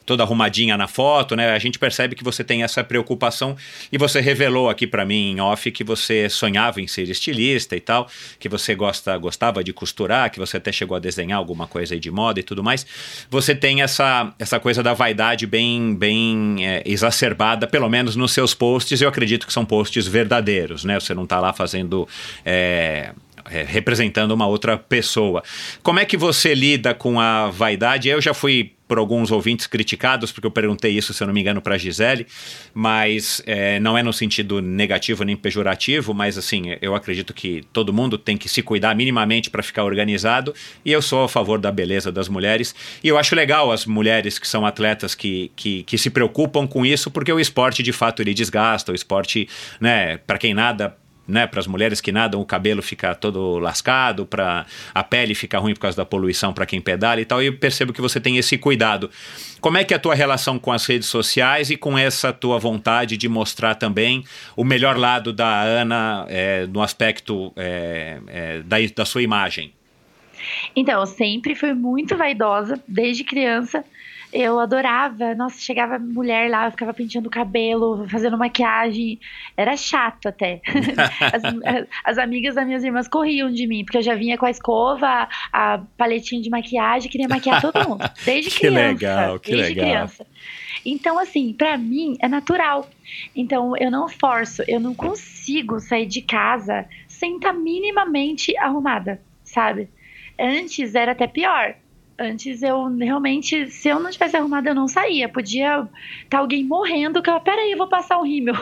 toda arrumadinha na foto, né? A gente percebe que você tem essa preocupação e você revelou aqui para mim em off que você sonhava em ser estilista e tal, que você gosta, gostava de costurar, que você até chegou a desenhar alguma coisa aí de moda e tudo mais. Você tem essa, essa coisa da vaidade bem, bem é, exacerbada, pelo menos nos seus posts. Eu acredito que são posts verdadeiros, né? Você não tá lá fazendo sendo. É, é, representando uma outra pessoa. Como é que você lida com a vaidade? Eu já fui por alguns ouvintes criticados, porque eu perguntei isso, se eu não me engano, para Gisele, mas é, não é no sentido negativo nem pejorativo, mas assim, eu acredito que todo mundo tem que se cuidar minimamente para ficar organizado, e eu sou a favor da beleza das mulheres, e eu acho legal as mulheres que são atletas que, que, que se preocupam com isso, porque o esporte, de fato, ele desgasta, o esporte, né, para quem nada né, para as mulheres que nadam, o cabelo fica todo lascado, para a pele ficar ruim por causa da poluição para quem pedala e tal. E eu percebo que você tem esse cuidado. Como é que é a tua relação com as redes sociais e com essa tua vontade de mostrar também o melhor lado da Ana é, no aspecto é, é, da, da sua imagem? Então, eu sempre fui muito vaidosa, desde criança. Eu adorava, nossa, chegava mulher lá, eu ficava penteando o cabelo, fazendo maquiagem. Era chato até. [laughs] as, as, amigas das minhas irmãs corriam de mim, porque eu já vinha com a escova, a paletinha de maquiagem, queria maquiar todo mundo. [laughs] Desde que criança. Que legal, que desde legal. criança. Então, assim, para mim é natural. Então, eu não forço, eu não consigo sair de casa sem estar tá minimamente arrumada, sabe? Antes era até pior Antes eu realmente, se eu não tivesse arrumado, eu não saía. Podia estar tá alguém morrendo, que eu, peraí, eu vou passar um rímel.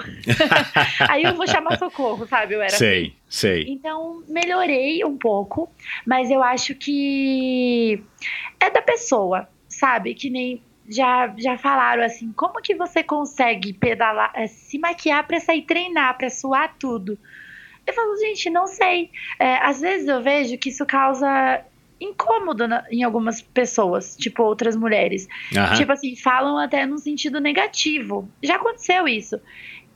[laughs] Aí eu vou chamar socorro, sabe? Eu era sei, assim. sei. Então, melhorei um pouco, mas eu acho que é da pessoa, sabe? Que nem já, já falaram assim, como que você consegue pedalar, é, se maquiar para sair treinar, para suar tudo? Eu falo, gente, não sei. É, às vezes eu vejo que isso causa incômodo na, em algumas pessoas, tipo outras mulheres. Uhum. Tipo assim, falam até num sentido negativo. Já aconteceu isso.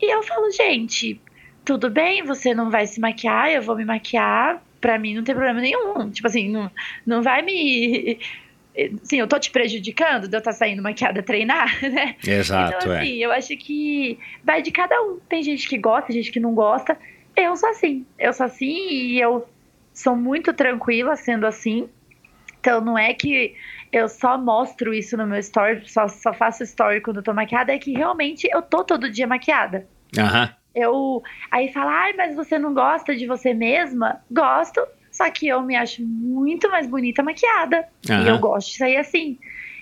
E eu falo, gente, tudo bem, você não vai se maquiar, eu vou me maquiar. Pra mim não tem problema nenhum. Tipo assim, não, não vai me. [laughs] Sim, eu tô te prejudicando de eu estar tá saindo maquiada a treinar, [laughs] né? Exato. Então, assim, é. eu acho que vai de cada um. Tem gente que gosta, gente que não gosta. Eu sou assim. Eu sou assim e eu sou muito tranquila sendo assim. Então não é que eu só mostro isso no meu story, só, só faço story quando eu tô maquiada, é que realmente eu tô todo dia maquiada. Aham. Uhum. Eu aí fala, ai, mas você não gosta de você mesma? Gosto, só que eu me acho muito mais bonita maquiada. Uhum. E eu gosto de sair assim.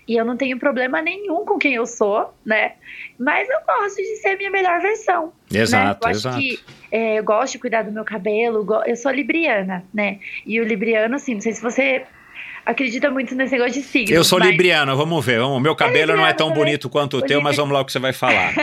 E eu não tenho problema nenhum com quem eu sou, né? Mas eu gosto de ser a minha melhor versão. Exato, né? eu exato. Que, é, eu gosto de cuidar do meu cabelo, eu sou libriana, né? E o libriano, assim, não sei se você acredita muito nesse negócio de signo. Eu sou mas... libriano, vamos ver. Vamos, meu cabelo é não é tão também. bonito quanto o, o teu, libri... mas vamos lá o que você vai falar.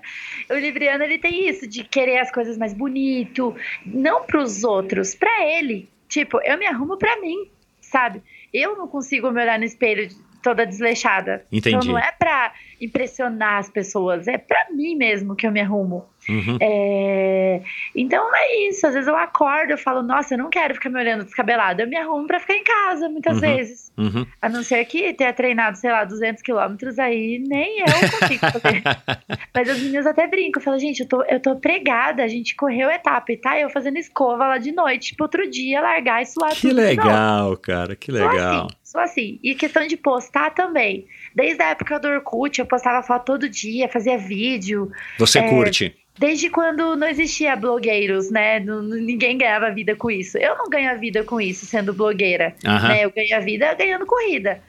[laughs] o libriano, ele tem isso, de querer as coisas mais bonito, não para os outros, para ele. Tipo, eu me arrumo para mim, sabe? Eu não consigo me olhar no espelho toda desleixada. Entendi. Então não é pra impressionar as pessoas, é pra mim mesmo que eu me arrumo. Uhum. É, Então é isso, às vezes eu acordo, eu falo, nossa, eu não quero ficar me olhando descabelada, eu me arrumo pra ficar em casa, muitas Uhum. vezes. Uhum. A não ser que tenha treinado, sei lá, 200 quilômetros, aí nem eu consigo fazer. [laughs] Mas as meninas até brincam, falam, gente, eu tô, eu tô pregada, a gente correu etapa e tá eu fazendo escova lá de noite, pro outro dia largar e suar Que legal, cara, que Sou legal. assim, sou assim. E questão de postar também. Desde a época do Orkut, eu postava foto todo dia, fazia vídeo. Você É, curte? Desde quando não existia blogueiros, né? Ninguém ganhava vida com isso. Eu não ganho a vida com isso, sendo blogueira. Aham. Né? Eu ganho a vida ganhando corrida.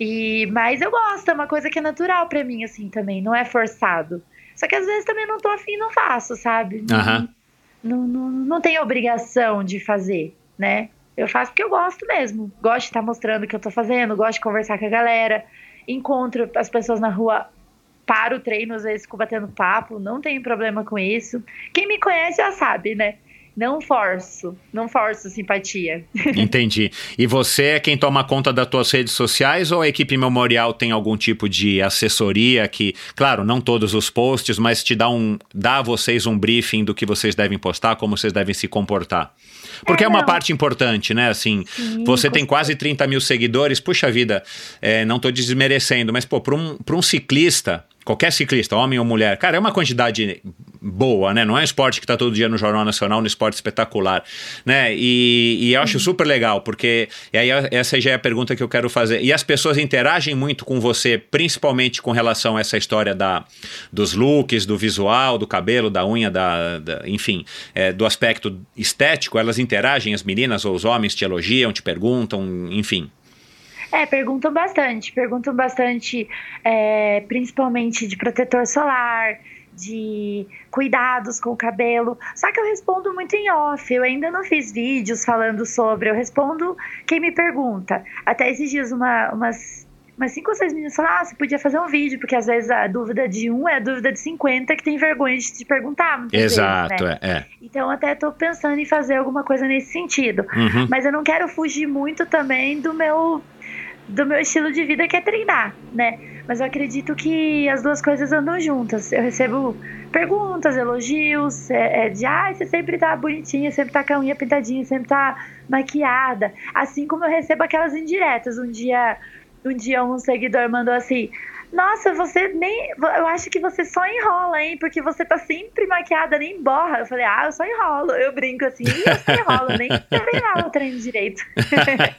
E, mas eu gosto, é uma coisa que é natural pra mim, assim, também. Não é forçado. Só que às vezes também não tô afim, não faço, sabe? Não- Aham. Não, não, não tenho obrigação de fazer, né? Eu faço porque eu gosto mesmo. Gosto de estar mostrando o que eu tô fazendo, gosto de conversar com a galera. Encontro as pessoas na rua, paro o treino, às vezes fico batendo papo, não tenho problema com isso. Quem me conhece já sabe, né? Não forço, não forço simpatia. [laughs] Entendi. E você é quem toma conta das tuas redes sociais ou a equipe memorial tem algum tipo de assessoria que, claro, não todos os posts, mas te dá um dá a vocês um briefing do que vocês devem postar, como vocês devem se comportar? Porque é, É, uma não. parte importante, né? Assim, Sim, você tem quase 30 mil seguidores, puxa vida, é, não tô desmerecendo, mas pô, para um, pra um ciclista, qualquer ciclista, homem ou mulher, cara, é uma quantidade boa, né? Não é um esporte que tá todo dia no Jornal Nacional, no esporte espetacular, né? E, e eu acho super legal, porque e aí essa já é a pergunta que eu quero fazer. E as pessoas interagem muito com você, principalmente com relação a essa história da, dos looks, do visual, do cabelo, da unha, da, da- enfim, é, do aspecto estético, elas interagem, as meninas ou os homens te elogiam, te perguntam, enfim. É, perguntam bastante. Perguntam bastante, é, principalmente de protetor solar, de cuidados com o cabelo. Só que eu respondo muito em off. Eu ainda não fiz vídeos falando sobre. Eu respondo quem me pergunta. Até esses dias, uma, umas, umas cinco ou seis meninas falaram: Ah, você podia fazer um vídeo, porque às vezes a dúvida de um é a dúvida de 50 que tem vergonha de te perguntar. muitas vezes, Exato, né? é. é. Então, até tô pensando em fazer alguma coisa nesse sentido. Uhum. Mas eu não quero fugir muito também do meu do meu estilo de vida que é treinar, né? Mas eu acredito que as duas coisas andam juntas. Eu recebo perguntas, elogios, é, é de ah, você sempre tá bonitinha, sempre tá com a unha pintadinha, sempre tá maquiada. Assim como eu recebo aquelas indiretas. Um dia, um dia um seguidor mandou assim. Nossa, você nem. Eu acho que você só enrola, hein? Porque você tá sempre maquiada, nem borra. Eu falei, ah, eu só enrolo. Eu brinco assim, "Ih, eu só enrolo, nem treinar o treino direito.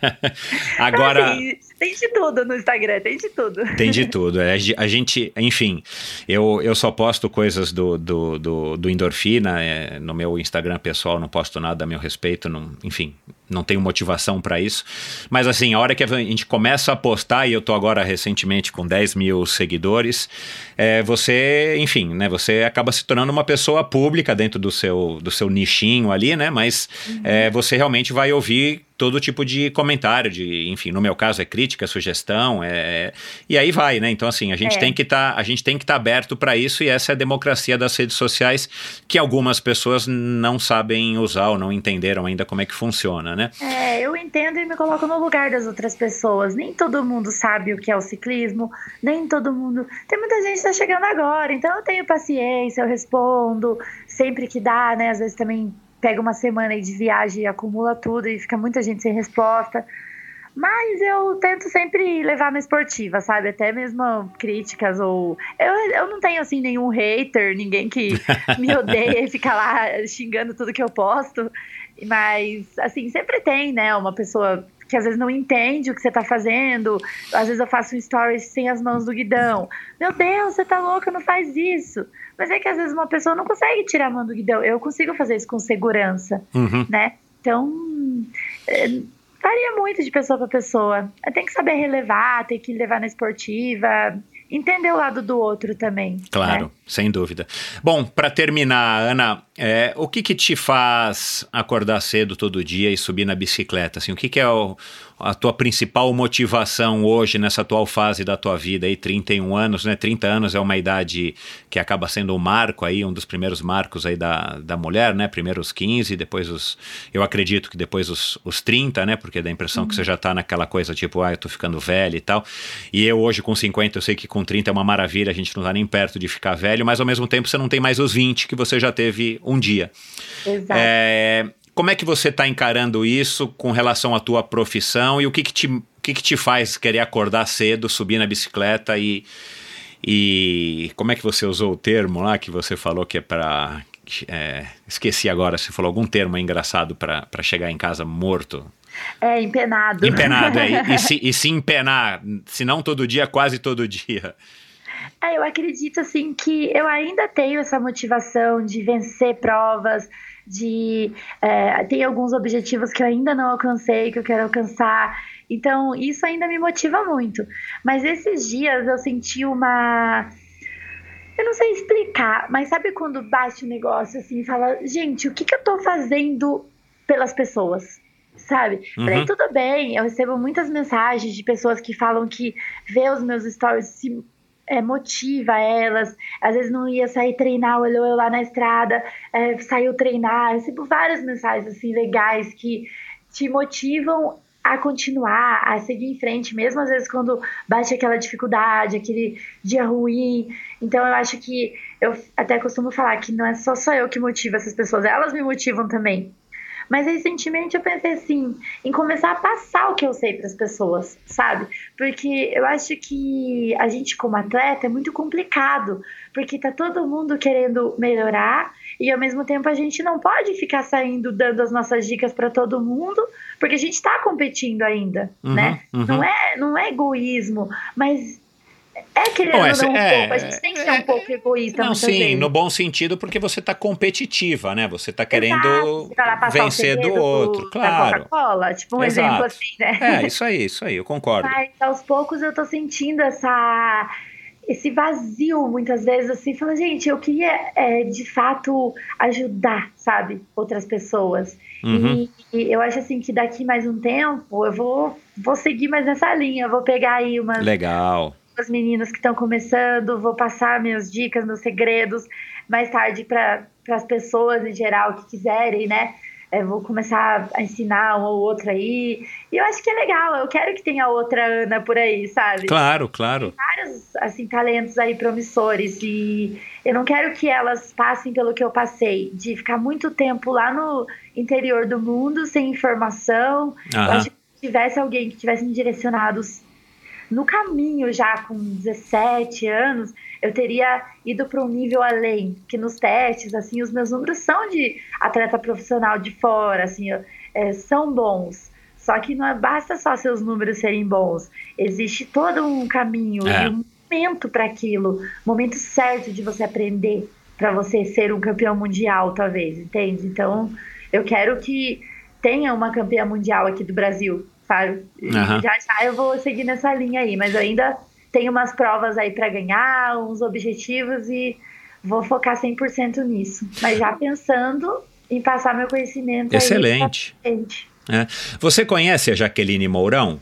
[laughs] Agora. Assim, tem de tudo no Instagram, tem de tudo. Tem de tudo. É, a gente, enfim, eu, eu só posto coisas do, do, do, do endorfina é, no meu Instagram pessoal, não posto nada a meu respeito, não, enfim, não tenho motivação para isso. Mas assim, a hora que a gente começa a postar, e eu tô agora recentemente com 10 mil seguidores, é, você, enfim, né? Você acaba se tornando uma pessoa pública dentro do seu, do seu nichinho ali, né? Mas é, você realmente vai ouvir todo tipo de comentário, de, enfim, no meu caso é crítica, sugestão, é, e aí vai, né? Então assim, a gente É. tem que tá, a gente tem que estar aberto para isso e essa é a democracia das redes sociais que algumas pessoas não sabem usar ou não entenderam ainda como é que funciona, né? É, eu entendo e me coloco no lugar das outras pessoas. Nem todo mundo sabe o que é o ciclismo, nem todo mundo. Tem muita gente que tá chegando agora, então eu tenho paciência, eu respondo sempre que dá, né? Às vezes também pega uma semana aí de viagem e acumula tudo e fica muita gente sem resposta. Mas eu tento sempre levar na esportiva, sabe? Até mesmo críticas ou. Eu, eu não tenho, assim, nenhum hater, ninguém que [laughs] me odeia e fica lá xingando tudo que eu posto. Mas, assim, sempre tem, né? Uma pessoa que às vezes não entende o que você tá fazendo. Às vezes eu faço um story sem as mãos do guidão. Meu Deus, você tá louca, não faz isso. Mas é que às vezes uma pessoa não consegue tirar a mão do guidão. Eu consigo fazer isso com segurança, Uhum. né? Então, é, varia muito de pessoa para pessoa. Tem que saber relevar, tem que levar na esportiva, entender o lado do outro também. Claro, né? sem dúvida. Bom, para terminar, Ana, é, o que que te faz acordar cedo todo dia e subir na bicicleta? Assim, o que que é o- a tua principal motivação hoje nessa atual fase da tua vida aí, 31 anos, né? 30 anos é uma idade que acaba sendo um marco aí, um dos primeiros marcos aí da, da mulher, né? Primeiro os 15, depois os... Eu acredito que depois os, os 30, né? Porque dá a impressão que você já tá naquela coisa tipo, ah, eu tô ficando velho e tal. E eu hoje com 50, eu sei que com com 30 é uma maravilha, a gente não tá nem perto de ficar velho, mas ao mesmo tempo você não tem mais os 20 que você já teve um dia. Exato. É, como é que você está encarando isso com relação à tua profissão e o que, que, te, que, que te faz querer acordar cedo, subir na bicicleta e, e como é que você usou o termo lá que você falou que é para é, esqueci agora, você falou algum termo engraçado para chegar em casa morto. É, empenado. Empenado, é, e, se, [laughs] e se empenar, se não todo dia, quase todo dia. É, eu acredito assim que eu ainda tenho essa motivação de vencer provas, de é, tem alguns objetivos que eu ainda não alcancei, que eu quero alcançar. Então, isso ainda me motiva muito. Mas esses dias eu senti uma. Eu não sei explicar, mas sabe quando bate o um negócio assim e fala, gente, o que, que eu tô fazendo pelas pessoas? Sabe? Uhum. Falei, tudo bem, eu recebo muitas mensagens de pessoas que falam que vê os meus stories se é, motiva elas. Às vezes não ia sair treinar, olhou eu lá na estrada, é, saiu treinar. Eu recebo várias mensagens assim legais que te motivam a continuar, a seguir em frente, mesmo às vezes quando bate aquela dificuldade, aquele dia ruim. Então eu acho que eu até costumo falar que não é só só eu que motivo essas pessoas, elas me motivam também. Mas recentemente eu pensei assim, em começar a passar o que eu sei para as pessoas, sabe? Porque eu acho que a gente como atleta é muito complicado, porque tá todo mundo querendo melhorar e ao mesmo tempo a gente não pode ficar saindo dando as nossas dicas para todo mundo, porque a gente está competindo ainda, uhum, né? Uhum. Não é não é egoísmo, mas é querendo Bom, essa, um é, pouco, a gente tem que ser é, um pouco egoísta. Não, sim, vezes. no bom sentido, porque você está competitiva, né? Você está querendo vencer do outro, do, claro. Coca-Cola, tipo um Exato. exemplo assim, né? É, isso aí, isso aí, eu concordo. Mas aos poucos eu tô sentindo essa esse vazio muitas vezes assim, fala, gente, eu queria é, de fato ajudar, sabe, outras pessoas. Uhum. E, e, eu acho assim que daqui mais um tempo eu vou, vou seguir mais nessa linha, vou pegar aí umas. Legal as meninas que estão começando, vou passar minhas dicas, meus segredos mais tarde para as pessoas em geral que quiserem, né? Eu vou começar a ensinar um ou outro aí. E eu acho que é legal, eu quero que tenha outra Ana por aí, sabe? Claro, claro. Tem vários, assim, talentos aí promissores. E eu não quero que elas passem pelo que eu passei, de ficar muito tempo lá no interior do mundo, sem informação. Uhum. Eu acho que se tivesse alguém que tivesse me direcionado no caminho, já com 17 anos, eu teria ido para um nível além, que nos testes, assim, os meus números são de atleta profissional de fora, assim, é, são bons. Só que não é, basta só seus números serem bons. Existe todo um caminho é. e um momento para aquilo, momento certo de você aprender para você ser um campeão mundial, talvez, entende? Então, eu quero que tenha uma campeã mundial aqui do Brasil, sabe? Uhum. Já já eu vou seguir nessa linha aí, mas eu ainda tenho umas provas aí para ganhar, uns objetivos e vou focar 100% nisso. Mas já pensando em passar meu conhecimento Excelente. Aí é. Você conhece a Jaqueline Mourão?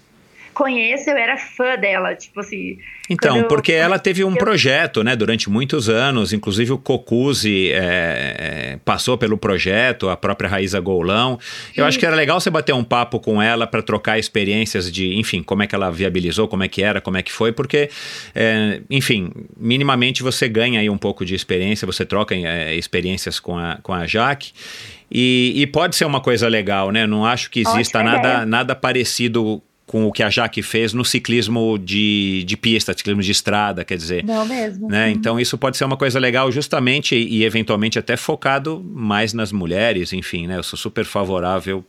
Conheço, eu era fã dela, tipo assim. Então, eu, porque ela teve um eu... projeto, né, durante muitos anos, inclusive o Cocuzzi é, é, passou pelo projeto, a própria Raíza Goulão. Eu Sim. acho que era legal você bater um papo com ela para trocar experiências de, enfim, como é que ela viabilizou, como é que era, como é que foi, porque, é, enfim, minimamente você ganha aí um pouco de experiência, você troca é, experiências com a, com a Jaque. E, e, pode ser uma coisa legal, né? Não acho que exista nada, nada parecido com o que a Jaque fez no ciclismo de, de pista, ciclismo de estrada, quer dizer. Não mesmo. Né? Uhum. Então isso pode ser uma coisa legal justamente e, eventualmente até focado mais nas mulheres, enfim, né? Eu sou super favorável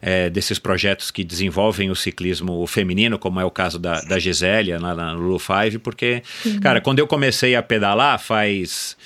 é, desses projetos que desenvolvem o ciclismo feminino, como é o caso da, da Gisélia lá na Lulu 5, porque, cara, quando eu comecei a pedalar faz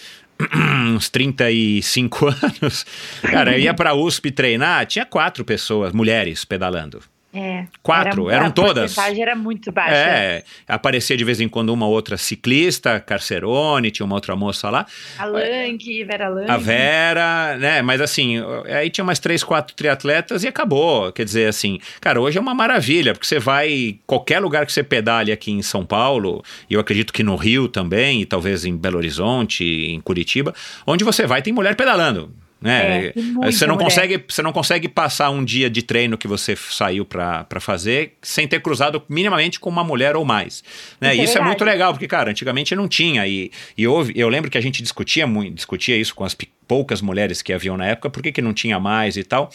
[clears throat] uns 35 [laughs] anos, cara, eu ia pra USP treinar, tinha quatro pessoas, mulheres, pedalando. É, Quatro, era, eram todas. A era muito baixa. É, aparecia de vez em quando uma outra ciclista, Carcerone, tinha uma outra moça lá. A Lang, Vera Lang. A Vera, né? Mas assim, aí tinha mais três, quatro triatletas e acabou. Quer dizer, assim, cara, hoje é uma maravilha, porque você vai, qualquer lugar que você pedale aqui em São Paulo, e eu acredito que no Rio também, e talvez em Belo Horizonte, em Curitiba, onde você vai tem mulher pedalando. Né? É, muita você não mulher. consegue, você não consegue passar um dia de treino que você saiu pra pra fazer sem ter cruzado minimamente com uma mulher ou mais, né? Isso é Isso é verdade. muito legal porque cara, antigamente não tinha e, e houve, eu lembro que a gente discutia muito, discutia isso com as poucas mulheres que haviam na época, por que, que não tinha mais e tal.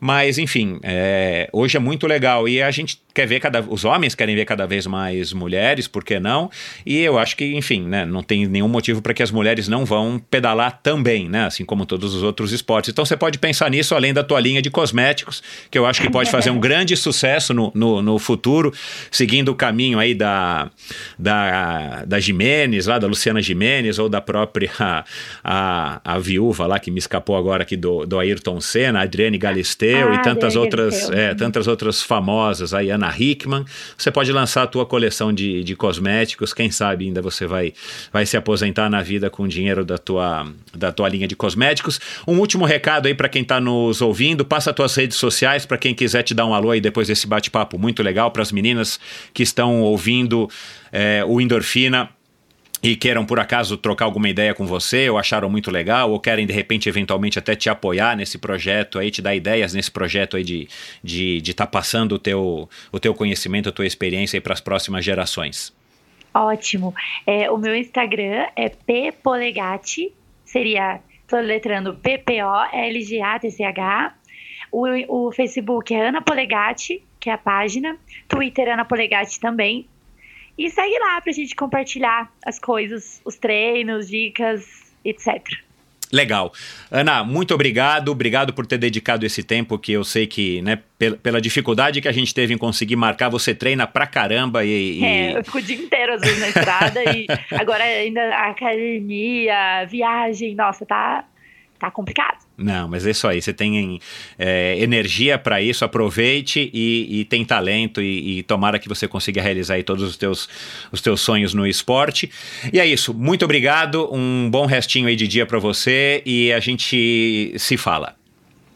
Mas, enfim, é, hoje é muito legal. E a gente quer ver cada. Os homens querem ver cada vez mais mulheres, por que não? E eu acho que, enfim, né, não tem nenhum motivo para que as mulheres não vão pedalar também, né? Assim como todos os outros esportes. Então você pode pensar nisso além da tua linha de cosméticos, que eu acho que pode fazer um [laughs] grande sucesso no, no, no futuro, seguindo o caminho aí da, da, da Jimenez, lá da Luciana Jimenez, ou da própria [laughs] a, a viúva lá que me escapou agora aqui do, do Ayrton Senna, a Adriane Galisteu Ah, e tantas Adriane outras, é, tantas outras famosas, aí Ana Hickman. Você pode lançar a tua coleção de, de cosméticos, quem sabe ainda você vai, vai se aposentar na vida com o dinheiro da tua, da tua linha de cosméticos. Um último recado aí para quem está nos ouvindo, passa as tuas redes sociais para quem quiser te dar um alô aí depois desse bate-papo muito legal para as meninas que estão ouvindo é, o Endorfina e queiram por acaso trocar alguma ideia com você, ou acharam muito legal, ou querem de repente eventualmente até te apoiar nesse projeto aí, te dar ideias nesse projeto aí de estar de, de tá passando o teu, o teu conhecimento, a tua experiência aí para as próximas gerações. Ótimo. É, o meu Instagram é ppolegati, seria, tô letrando P-P-O-L-G-A-T-C-H. O, o Facebook é Ana Polegati, que é a página. Twitter Ana Polegati também. E segue lá pra gente compartilhar as coisas, os treinos, dicas, etc. Legal. Ana, muito obrigado. Obrigado por ter dedicado esse tempo que eu sei que, né, pela, dificuldade que a gente teve em conseguir marcar, você treina pra caramba e. e- É, eu fico o dia inteiro às vezes na estrada e [laughs] agora ainda a academia, viagem, nossa, tá, tá complicado. Não, mas é isso aí. Você tem é, energia para isso, aproveite e, e tem talento e, e tomara que você consiga realizar todos os teus, os teus sonhos no esporte. E é isso. Muito obrigado. Um bom restinho aí de dia para você e a gente se fala.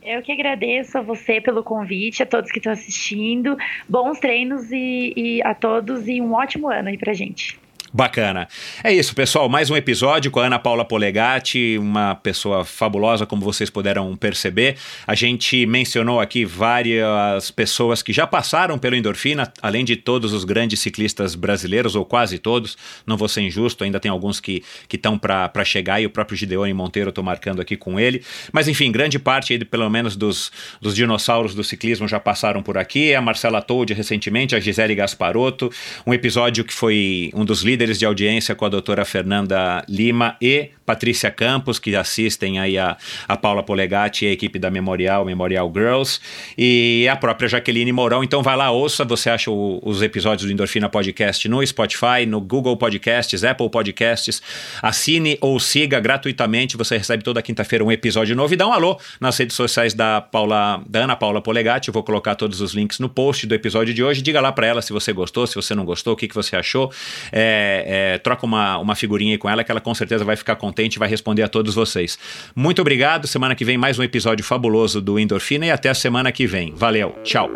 Eu que agradeço a você pelo convite, a todos que estão assistindo. Bons treinos e, e a todos e um ótimo ano aí pra gente. Bacana. É isso, pessoal. Mais um episódio com a Ana Paula Polegatti, uma pessoa fabulosa, como vocês puderam perceber. A gente mencionou aqui várias pessoas que já passaram pelo Endorfina, além de todos os grandes ciclistas brasileiros, ou quase todos. Não vou ser injusto, ainda tem alguns que estão para chegar e o próprio Gideone Monteiro estou marcando aqui com ele. Mas enfim, grande parte, aí, pelo menos, dos, dos dinossauros do ciclismo já passaram por aqui. A Marcela Toldi recentemente, a Gisele Gasparotto, um episódio que foi um dos líderes de audiência com a doutora Fernanda Lima e Patrícia Campos, que assistem aí a, a Paula Polegatti e a equipe da Memorial, Memorial Girls, e a própria Jaqueline Mourão. Então vai lá, ouça, você acha o- os episódios do Endorfina Podcast no Spotify, no Google Podcasts, Apple Podcasts. Assine ou siga gratuitamente, você recebe toda quinta-feira um episódio novo e dá um alô nas redes sociais da Paula, da Ana Paula Polegatti. Eu vou colocar todos os links no post do episódio de hoje. Diga lá pra ela se você gostou, se você não gostou, o que, que você achou. É, é, troca uma, uma figurinha com ela que ela com certeza vai ficar contente e vai responder a todos vocês. Muito obrigado. Semana que vem mais um episódio fabuloso do Endorfina e até a semana que vem. Valeu, tchau.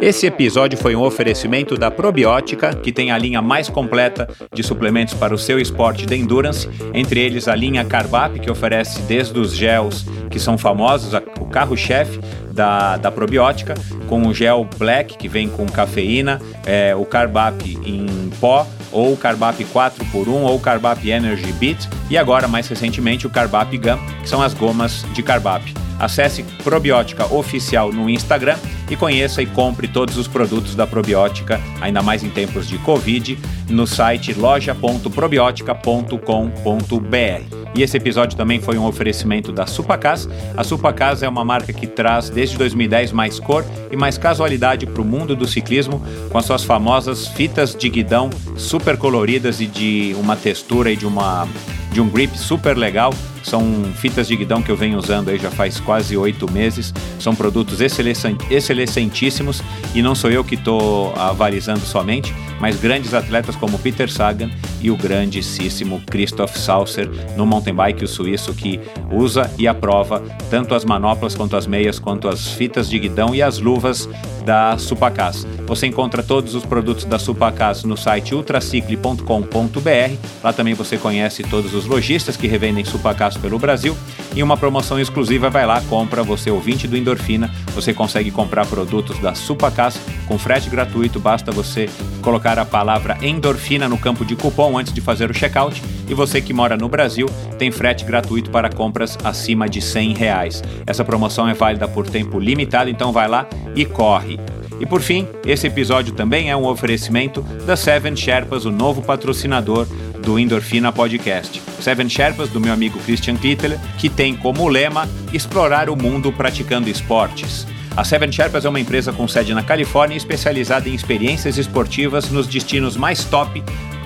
Esse episódio foi um oferecimento da Probiótica, que tem a linha mais completa de suplementos para o seu esporte de endurance, entre eles a linha Carbap, que oferece desde os gels que são famosos, o carro-chefe da, da Probiótica, com o gel Black, que vem com cafeína, é, o Carbap em pó, ou o Carbap 4x1, ou o Carbap Energy Beat, e agora, mais recentemente, o Carbap Gum, que são as gomas de Carbap. Acesse Probiótica Oficial no Instagram e conheça e compre todos os produtos da Probiótica, ainda mais em tempos de Covid, no site loja.probiotica.com.br. E esse episódio também foi um oferecimento da Supacas. A Supacas é uma marca que traz desde 2010 mais cor e mais casualidade para o mundo do ciclismo, com as suas famosas fitas de guidão super coloridas e de uma textura e de uma de um grip super legal. São fitas de guidão que eu venho usando aí já faz quase oito meses. São produtos excelentíssimos e não sou eu que estou avalizando somente, mas grandes atletas como Peter Sagan e o grandíssimo Christoph Saucer no mountain bike, o suíço que usa e aprova tanto as manoplas quanto as meias, quanto as fitas de guidão e as luvas da Supacas. Você encontra todos os produtos da Supacas no site ultracicle.com.br. Lá também você conhece todos os lojistas que revendem Supacas pelo Brasil. E uma promoção exclusiva vai lá, compra você ouvinte do Endorfina. Você consegue comprar produtos da Supacas com frete gratuito. Basta você colocar a palavra endorfina no campo de cupom antes de fazer o checkout. E você que mora no Brasil tem frete gratuito para compras acima de 100 reais. Essa promoção é válida por tempo limitado, então vai lá e corre. E por fim, esse episódio também é um oferecimento da Seven Sherpas, o novo patrocinador do Endorfina Podcast. Seven Sherpas, do meu amigo Christian Kittler, que tem como lema explorar o mundo praticando esportes. A Seven Sherpas é uma empresa com sede na Califórnia especializada em experiências esportivas nos destinos mais top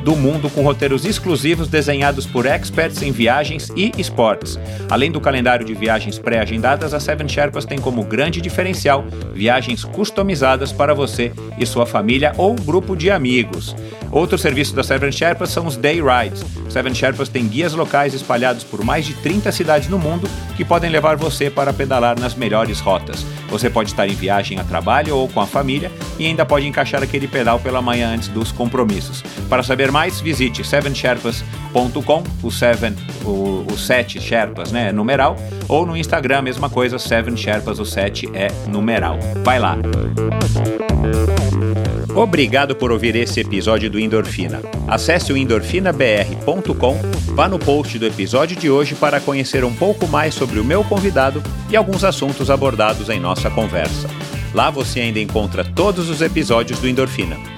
do mundo com roteiros exclusivos desenhados por experts em viagens e esportes. Além do calendário de viagens pré-agendadas, a Seven Sherpas tem como grande diferencial viagens customizadas para você e sua família ou grupo de amigos. Outro serviço da Seven Sherpas são os Day Rides. Seven Sherpas tem guias locais espalhados por mais de 30 cidades no mundo que podem levar você para pedalar nas melhores rotas. Você pode estar em viagem a trabalho ou com a família e ainda pode encaixar aquele pedal pela manhã antes dos compromissos. Para saber mais, visite sevensherpas.com, o seven, o, o sete Sherpas, né, é numeral, ou no Instagram, mesma coisa, Seven Sherpas, o 7 é numeral. Vai lá! Obrigado por ouvir esse episódio do Endorfina. Acesse o endorfinabr.com, vá no post do episódio de hoje para conhecer um pouco mais sobre o meu convidado e alguns assuntos abordados em nossa conversa. Lá você ainda encontra todos os episódios do Endorfina.